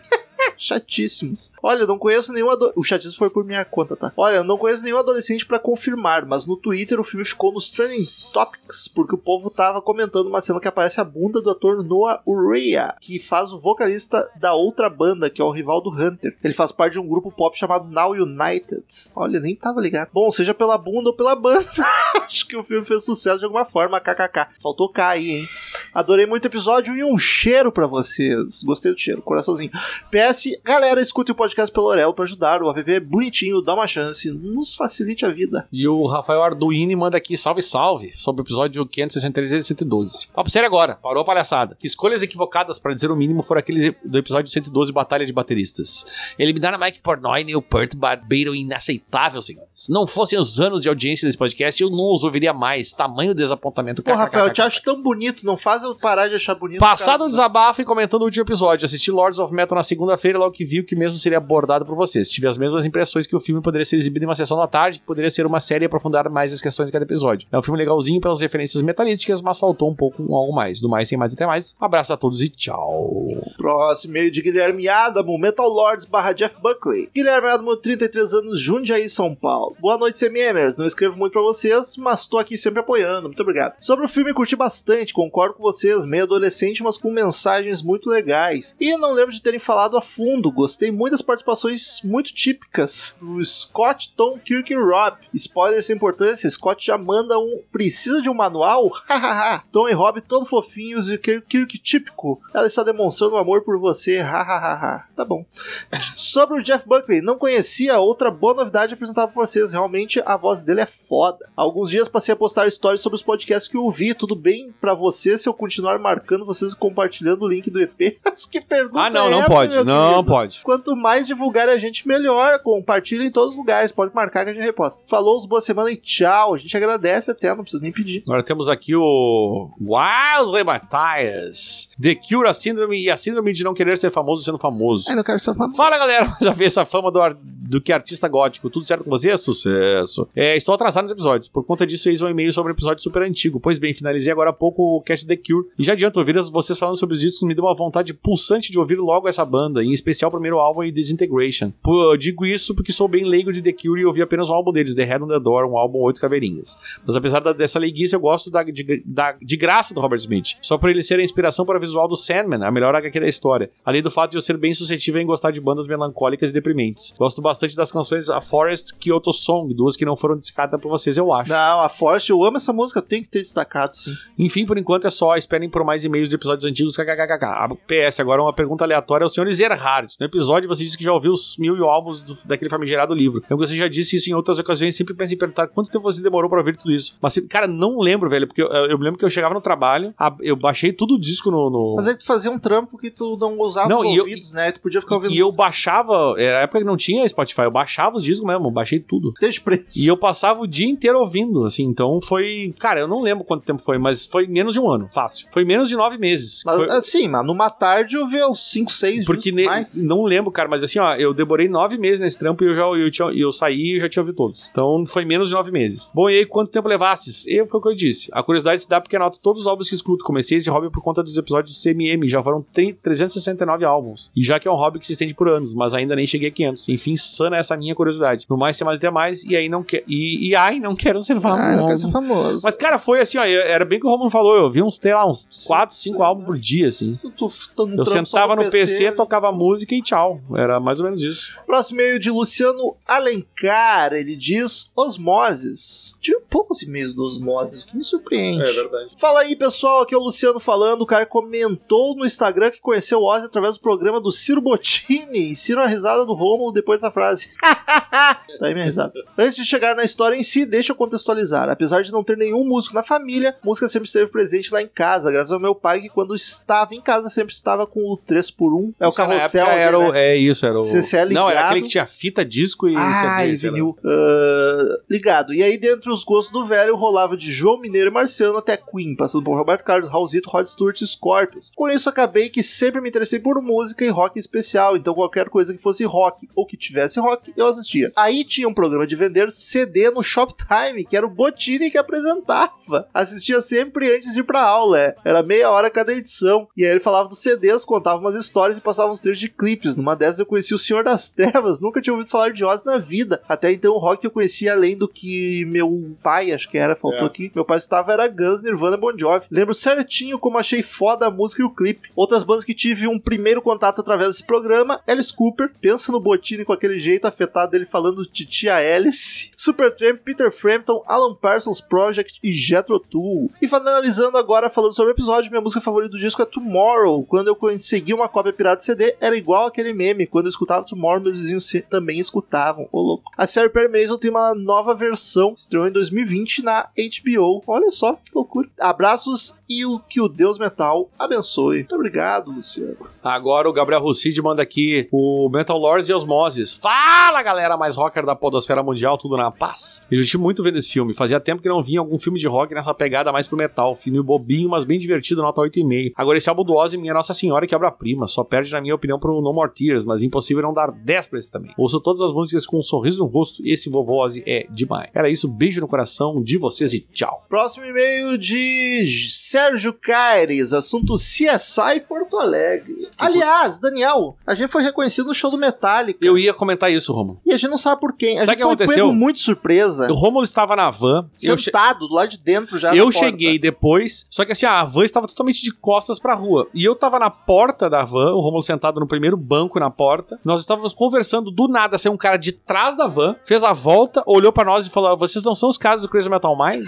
Chatíssimos. Olha, não conheço nenhum. O chatíssimo foi por minha conta, tá? Olha, não conheço nenhum adolescente pra confirmar, mas no Twitter o filme ficou nos trending topics, porque o povo tava comentando uma cena que aparece a bunda do ator Noah Urea, que faz o vocalista da outra banda, que é o rival do Hunter. Ele faz parte de um grupo pop chamado Now United. Olha, nem tava ligado. Bom, seja pela bunda ou pela banda, acho que o filme fez sucesso de alguma forma, kkk. Faltou K aí, hein? Adorei muito o episódio e um cheiro pra vocês. Gostei do cheiro, coraçãozinho. PS, galera, escute o podcast pelo Orelo pra ajudar. O AVV é bonitinho, dá uma chance, nos facilite a vida. E o Rafael Arduini manda aqui salve, salve, sobre o episódio 563 e 112. Papo sério agora, parou a palhaçada. Que escolhas equivocadas, para dizer o mínimo, foram aqueles do episódio 112, Batalha de Bateristas. Eliminar a Mike Portnoy e Neil Peart Barbeiro inaceitável, senhores. Se não fossem os anos de audiência desse podcast, eu não os ouviria mais. Tamanho desapontamento. Pô, Rafael, eu te acho tão bonito, não faz eu parar de achar bonito. Passado o desabafo e comentando o último episódio, assisti Lords of Metal na segunda-feira, logo que vi o que mesmo seria abordado por vocês. Tive as mesmas impressões que o filme poderia ser exibido em uma sessão da tarde, que poderia ser uma série e aprofundar mais as questões de cada episódio. É um filme legalzinho pelas referências metalísticas, mas faltou um pouco um algo mais. Do mais, sem mais até mais. Abraço a todos e tchau. Próximo e-mail de Guilherme Adamo, Metal Lords barra Jeff Buckley. Guilherme Adamo, 33 anos, Jundiaí, São Paulo. Boa noite, CMMers. Não escrevo muito pra vocês, mas tô aqui sempre apoiando. Muito obrigado. Sobre o filme, curti bastante, concordo com vocês. Meio adolescente, mas com mensagens muito legais. E não lembro de terem falado a fundo. Gostei muito das participações muito típicas do Scott, Tom, Kirk e Rob. Spoiler sem importância, Scott já manda um precisa de um manual? Hahaha. Tom e Rob todo fofinhos e Kirk, Kirk típico. Ela está demonstrando amor por você. Hahaha. Tá bom. Sobre o Jeff Buckley, não conhecia outra boa novidade apresentar pra vocês. Realmente a voz dele é foda. Há alguns dias passei a postar stories sobre os podcasts que eu ouvi. Tudo bem pra você se eu continuar marcando vocês e compartilhando o link do EP? Que pergunta Ah, não, é não essa, pode. meu Não pode. Quanto mais divulgar a gente, melhor. Compartilha em todos os lugares. Pode marcar que a gente reposta. Falou, boa semana e tchau. A gente agradece até, não precisa nem pedir. Agora temos aqui o Wesley Matthias. The Cure, a síndrome e a síndrome de não querer ser famoso sendo famoso. Ai, não quero só falar. Fala galera, já vi essa fama do, ar- do que artista gótico. Tudo certo com você? Sucesso. É, estou atrasado nos episódios. Por conta disso, eis um e-mail sobre um episódio super antigo. Pois bem, finalizei agora há pouco o cast The Cure. E já adianto ouvir vocês falando sobre os discos, me deu uma vontade pulsante de ouvir logo essa banda, especial o primeiro álbum e Disintegration. Pô, eu digo isso porque sou bem leigo de The Cure e ouvi apenas um álbum deles, The Head on the Door, um álbum oito caveirinhas. Mas apesar da- dessa leiguice, eu gosto da, de, da- de graça do Robert Smith. Só por ele ser a inspiração para o visual do Sandman, a melhor HQ da história. Além do fato de eu ser bem suscetível em gostar de bandas melancólicas e deprimentes. Gosto bastante das canções A Forest Kyoto Song, duas que não foram destacadas por vocês, eu acho. Não, a Force, eu amo essa música, tem que ter destacado, sim. Enfim, por enquanto é só. Esperem por mais e-mails de episódios antigos. kkkk. PS, agora uma pergunta aleatória ao senhor Zerhard. No episódio você disse que já ouviu os mil álbuns do- daquele famigerado livro. Eu você já disse isso em outras ocasiões. Sempre pensei em perguntar quanto tempo você demorou pra ouvir tudo isso. Mas, cara, não lembro, velho. Porque eu, eu lembro que eu chegava no trabalho, eu baixei tudo o disco no. no- Mas aí tu fazia um trampo que tu não usava Não, os e eu- ouvidos, né? Tu podia ficar ouvindo E eu baixava, era a época que não tinha Spotify, eu baixava os discos mesmo, baixei tudo. Desde preço. E eu passava o dia inteiro ouvindo, assim, então foi. Cara, eu não lembro quanto tempo foi, mas foi menos de um ano, fácil. Foi menos de nove meses. Mas, Foi- assim, mas numa tarde eu vi uns 5, 6 Porque ne- mais. não lembro, cara, mas assim, ó, eu demorei nove meses nesse trampo e eu já eu, tinha, eu saí e já tinha ouvido todos. Então foi menos de nove meses. Bom, e aí quanto tempo levastes? Eu foi o que eu disse. A curiosidade se dá porque anoto todos os álbuns que escuto. Comecei esse hobby por conta dos episódios do CMM, já foram 30 369 álbuns. E já que é um hobby que se estende por anos, mas ainda nem cheguei a 500. Enfim, sana essa minha curiosidade. No mais, ser mais até mais, e aí não quer. E, e ai, não quero ser famoso. Eu quero ser famoso. Mas, cara, foi assim, ó, eu- era bem que o Romulo falou. Eu vi uns, sei lá, uns 4, 5 álbuns por dia, assim. Eu, tô, tô Eu sentava no PC, né? tocava música e tchau. Era mais ou menos isso. Próximo e-mail de Luciano Alencar. Ele diz Osmoses. Tive poucos e-mails do Osmoses, o que me surpreende. verdade. Fala aí, pessoal. Aqui é o Luciano falando. O cara comentou no Instagram que conheceu o Ozzy através do programa do Ciro Bottini. Ensina a risada do Rômulo depois da frase. tá aí minha risada. Antes de chegar na história em si, deixa eu contextualizar. Apesar de não ter nenhum músico na família, a música sempre esteve presente lá em casa, graças ao meu pai, que quando estava em casa sempre estava com o 3x1. É o carrossel. era dele, o, né? É isso, era o. CCL Não, era ligado. aquele que tinha fita, disco e Ah, CD, e vinil. Ah, ligado. E aí, dentre os gostos do velho, rolava de João Mineiro e Marciano até Queen, passando por Roberto Carlos, Raulzito, Rod Stewart e Scorpions. Com isso, acabei que sempre me interessei por música e rock em especial, então qualquer coisa que fosse rock ou que tivesse rock, eu assistia. Aí tinha um programa de vender CD no Shoptime, que era o Botini que apresentava. Assistia sempre antes de ir pra aula, é. Era meia hora cada edição. E aí ele falava dos CDs, contava umas histórias e passava uns trechos de clipes. Numa dessas eu conheci o Senhor das Trevas, nunca tinha ouvido falar de Oz na vida. Até então o rock eu conhecia além do que meu pai, acho que era, faltou É. aqui. Meu pai estava era Guns, Nirvana Bon Jovi. Lembro certinho como achei foda a música e o clipe. Outras bandas que tive um primeiro contato através desse programa, Alice Cooper, pensa no Botini com aquele jeito afetado dele falando de tia Alice, Supertramp, Peter Frampton, Alan Parsons Project e Jethro Tull. E finalizando agora falando sobre o episódio, minha música favorita do disco é Tomorrow. Quando eu consegui uma cópia pirata de CD, era igual aquele meme. Quando eu escutava Tomorrow, meus vizinhos também escutavam. Ô louco. A série Perry Mason tem uma nova versão, estreou em 2020 na HBO. Olha só que loucura. Abraços e o que o Deus Metal abençoe. Muito obrigado, Luciano. Agora o Gabriel Russid manda aqui o Metal Lords e Osmoses. Fala, galera mais rocker da podosfera mundial, tudo na paz. Eu curti muito vendo esse filme. Fazia tempo que não vinha algum filme de rock nessa pegada mais pro metal. Filme bobinho, mas bem divertido, nota 8,5. Agora esse álbum do Ozzy, minha Nossa Senhora, que obra-prima. Só perde, na minha opinião, pro No More Tears, mas impossível não dar 10 pra esse também. Ouço todas as músicas com um sorriso no rosto. Esse vovô Ozzy é demais. Era isso, beijo no coração de vocês e tchau. Próximo e-mail de Sérgio Caires, assunto CSI Porto Alegre. Aliás, Daniel, a gente foi reconhecido no show do Metallica. Eu ia comentar isso, Romulo. E a gente não sabe por quem. A Sabe o que aconteceu? muito surpresa. O Romulo estava na van. Sentado do lado de dentro já. eu cheguei depois, só que assim, a van estava totalmente de costas pra rua. E eu tava na porta da van, o Romulo sentado no primeiro banco na porta. Nós estávamos conversando do nada, assim, um cara de trás da van, fez a volta, olhou pra nós e falou: Vocês não são os caras do Crazy Metal Mind?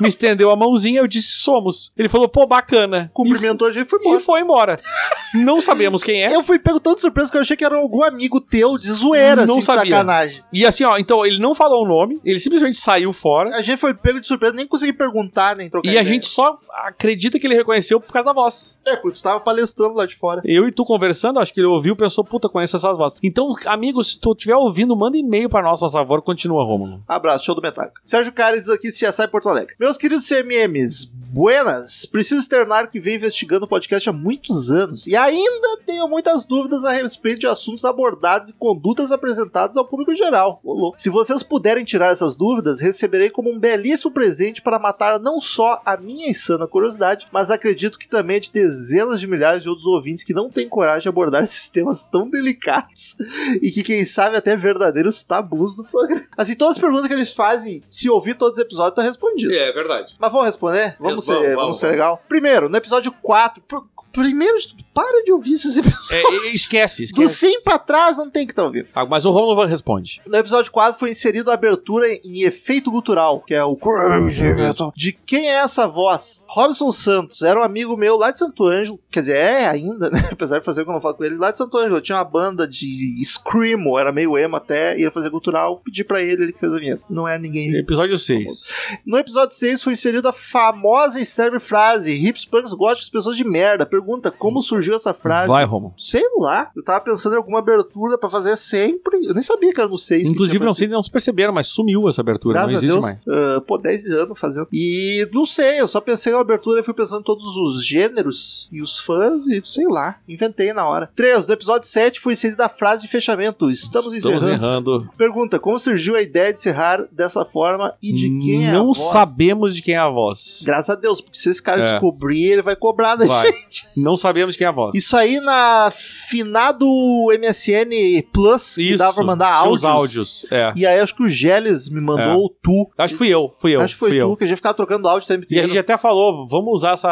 Me estendeu a mãozinha, eu disse: Somos. Ele falou: Pô, bacana. Cumprimentou a gente e foi E, embora. e foi embora. Não sabemos quem é. Eu fui pego tão de surpresa que eu achei que era algum amigo teu de zoeira, Não assim, de sabia. sacanagem. E assim, ó, então ele não falou o nome, ele simplesmente saiu fora. A gente foi pego de surpresa, nem consegui perguntar, nem trocar E a ideia. gente só acredita que ele reconheceu por causa da voz. É, porque tu tava palestrando lá de fora. Eu e tu conversando, acho que ele ouviu e pensou, puta, conheço essas vozes. Então, amigos, se tu estiver ouvindo, manda e-mail pra nós, por favor, continua, Romulo. Abraço, show do Metallica. Sérgio Cares aqui, CSI Porto Alegre. Meus queridos CMMs, buenas. Preciso externar que venho investigando o podcast há muitos anos e ainda tenho muitas dúvidas a respeito de assuntos abordados e condutas apresentadas ao público geral. Ô, louco. Se vocês puderem tirar essas dúvidas, receberei como um belíssimo presente para matar não só a minha insana curiosidade, mas acredito que também de dezenas de milhares de outros ouvintes que não têm coragem de abordar esses temas tão delicados e que, quem sabe, até verdadeiros tabus do programa. Assim, todas as perguntas que eles fazem, se ouvir todos os episódios, tá respondido. É, verdade. Mas vamos responder? Vamos, Vamos, ser, vamos, vamos vamos. ser legal. Primeiro, no episódio 4. pr- Primeiro de tudo, para de ouvir esses episódios. É, e- esquece, Do esquece. 100 pra trás não tem que estar ouvindo. Ah, mas o Romulo responde. No episódio 4 foi inserido a abertura em efeito gutural, que é o Crazy Metal. De quem é essa voz? Robson Santos, era um amigo meu lá de Santo Ângelo, quer dizer, é ainda, né? Apesar de fazer quando eu falo com ele, lá de Santo Ângelo. Eu tinha uma banda de Screamo, era meio emo até, ia fazer gutural, pedi pra ele, ele que fez a vinheta. Não é ninguém Episódio 6. no episódio 6 foi inserida a famosa e célebre frase: Hips punks góticos, pessoas de merda. Pergunta como surgiu essa frase. Vai, Romulo. Sei lá, eu tava pensando em alguma abertura pra fazer sempre. Eu nem sabia que era no 6. Inclusive, não sei se não se perceberam, mas sumiu essa abertura. Graças não a existe Deus, mais. ah, pô, 10 anos fazendo. E não sei, eu só pensei na abertura e fui pensando em todos os gêneros e os fãs e sei lá, inventei na hora. 3. No episódio 7 foi inserida a frase de fechamento: Estamos, Estamos encerrando. errando. Pergunta: Como surgiu a ideia de encerrar dessa forma e de quem é a Não voz? sabemos de quem é a voz. Graças a Deus, porque se esse cara É. descobrir, ele vai cobrar da Vai. gente. Não sabemos quem é a voz. Isso aí na finado MSN Plus, que dava pra mandar áudios. os áudios. É. E aí acho que o Geles me mandou É. o tu. Acho que fui eu, fui eu. Acho que foi tu, eu. que a gente ficava trocando áudio o tempo E a inteiro. gente até falou, vamos usar essa.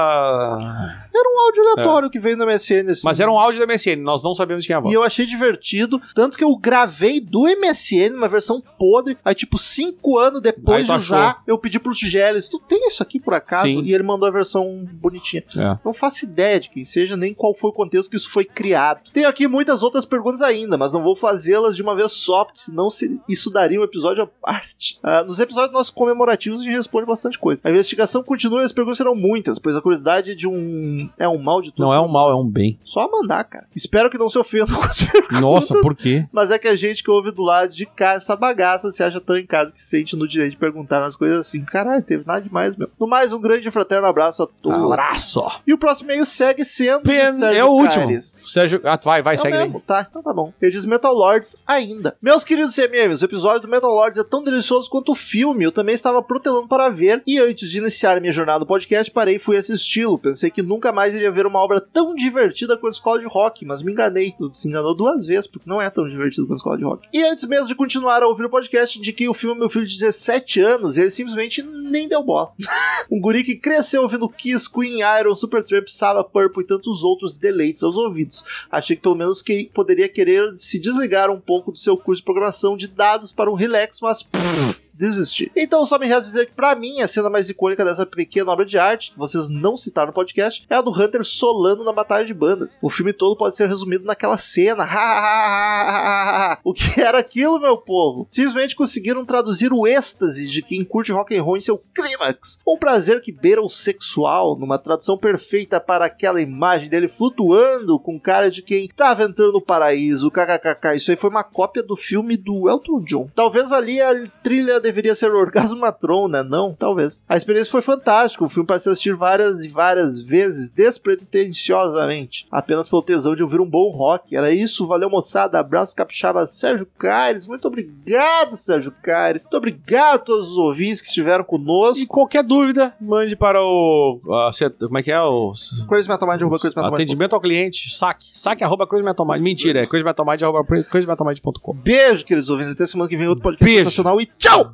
Era um áudio aleatório que veio no MSN. Assim. Mas era um áudio da MSN, nós não sabemos de quem é a voz. E eu achei divertido, tanto que eu gravei do MSN uma versão podre, aí tipo, cinco anos depois de usar, eu pedi pro Geles, tu tem isso aqui por acaso? Sim. E ele mandou a versão bonitinha. É. Não faço ideia de quem seja, nem qual foi o contexto que isso foi criado. Tenho aqui muitas outras perguntas ainda, mas não vou fazê-las de uma vez só, porque senão se- isso daria um episódio à parte. Ah, nos episódios nossos comemorativos a gente responde bastante coisa. A investigação continua e as perguntas serão muitas, pois a curiosidade de um... É um mal de todos. Não é um mal, é um bem. Só mandar, cara. Espero que não se ofendam com as perguntas. Nossa, por quê? Mas é que a gente que ouve do lado de cá essa bagaça se acha tão em casa que se sente no direito de perguntar umas coisas assim. Caralho, teve nada demais, meu. No mais, um grande e fraterno abraço a todos. Abraço. E o próximo e-mail segue sendo. Pen- Sérgio É o último. Caires. Sérgio. Ah, vai, vai, É segue aí. mesmo, tá, então tá bom. Ele diz Metal Lords ainda. Meus queridos CMMs, o episódio do Metal Lords é tão delicioso quanto o filme. Eu também estava protelando para ver. E antes de iniciar minha jornada no podcast, parei e fui assisti-lo. Pensei que nunca mais iria ver uma obra tão divertida quanto Escola de Rock, mas me enganei. Tu se enganou duas vezes, porque não é tão divertido quanto Escola de Rock. E antes mesmo de continuar a ouvir o podcast, indiquei o filme ao meu filho de 17 anos e ele simplesmente nem deu bola. Um guri que cresceu ouvindo Kiss, Queen, Iron, Supertramp, Saba, Purple e tantos outros deleites aos ouvidos. Achei que pelo menos que poderia querer se desligar um pouco do seu curso de programação de dados para um relax, mas pff, desisti. Então só me resta dizer que pra mim a cena mais icônica dessa pequena obra de arte, que vocês não citaram no podcast, é a do Hunter solando na batalha de bandas. O filme todo pode ser resumido naquela cena. o que era aquilo, meu povo? Simplesmente conseguiram traduzir o êxtase de quem curte rock and roll em seu clímax. Um prazer que beira o sexual, numa tradução perfeita para aquela imagem dele flutuando com cara de quem tava entrando no paraíso. KKKK. Isso aí foi uma cópia do filme do Elton John. Talvez ali a trilha deveria ser Orgasmo Matron, né? Não, talvez. A experiência foi fantástica. O filme para se assistir várias e várias vezes, despretensiosamente. Apenas pelo tesão de ouvir um bom rock. Era isso, valeu moçada. Abraço capixaba Sérgio Caires. Muito obrigado, Sérgio Caires. Muito obrigado a todos os ouvintes que estiveram conosco. E qualquer dúvida, mande para o. set- como é que é? O. crazymetalmind.com Atendimento ao cliente, saque. Saque arroba crazymetalmind. Mentira, é crazymetalmind arroba crazymetalmind.com. Beijo, queridos ouvintes. Até semana que vem outro podcast Beijo. sensacional e tchau!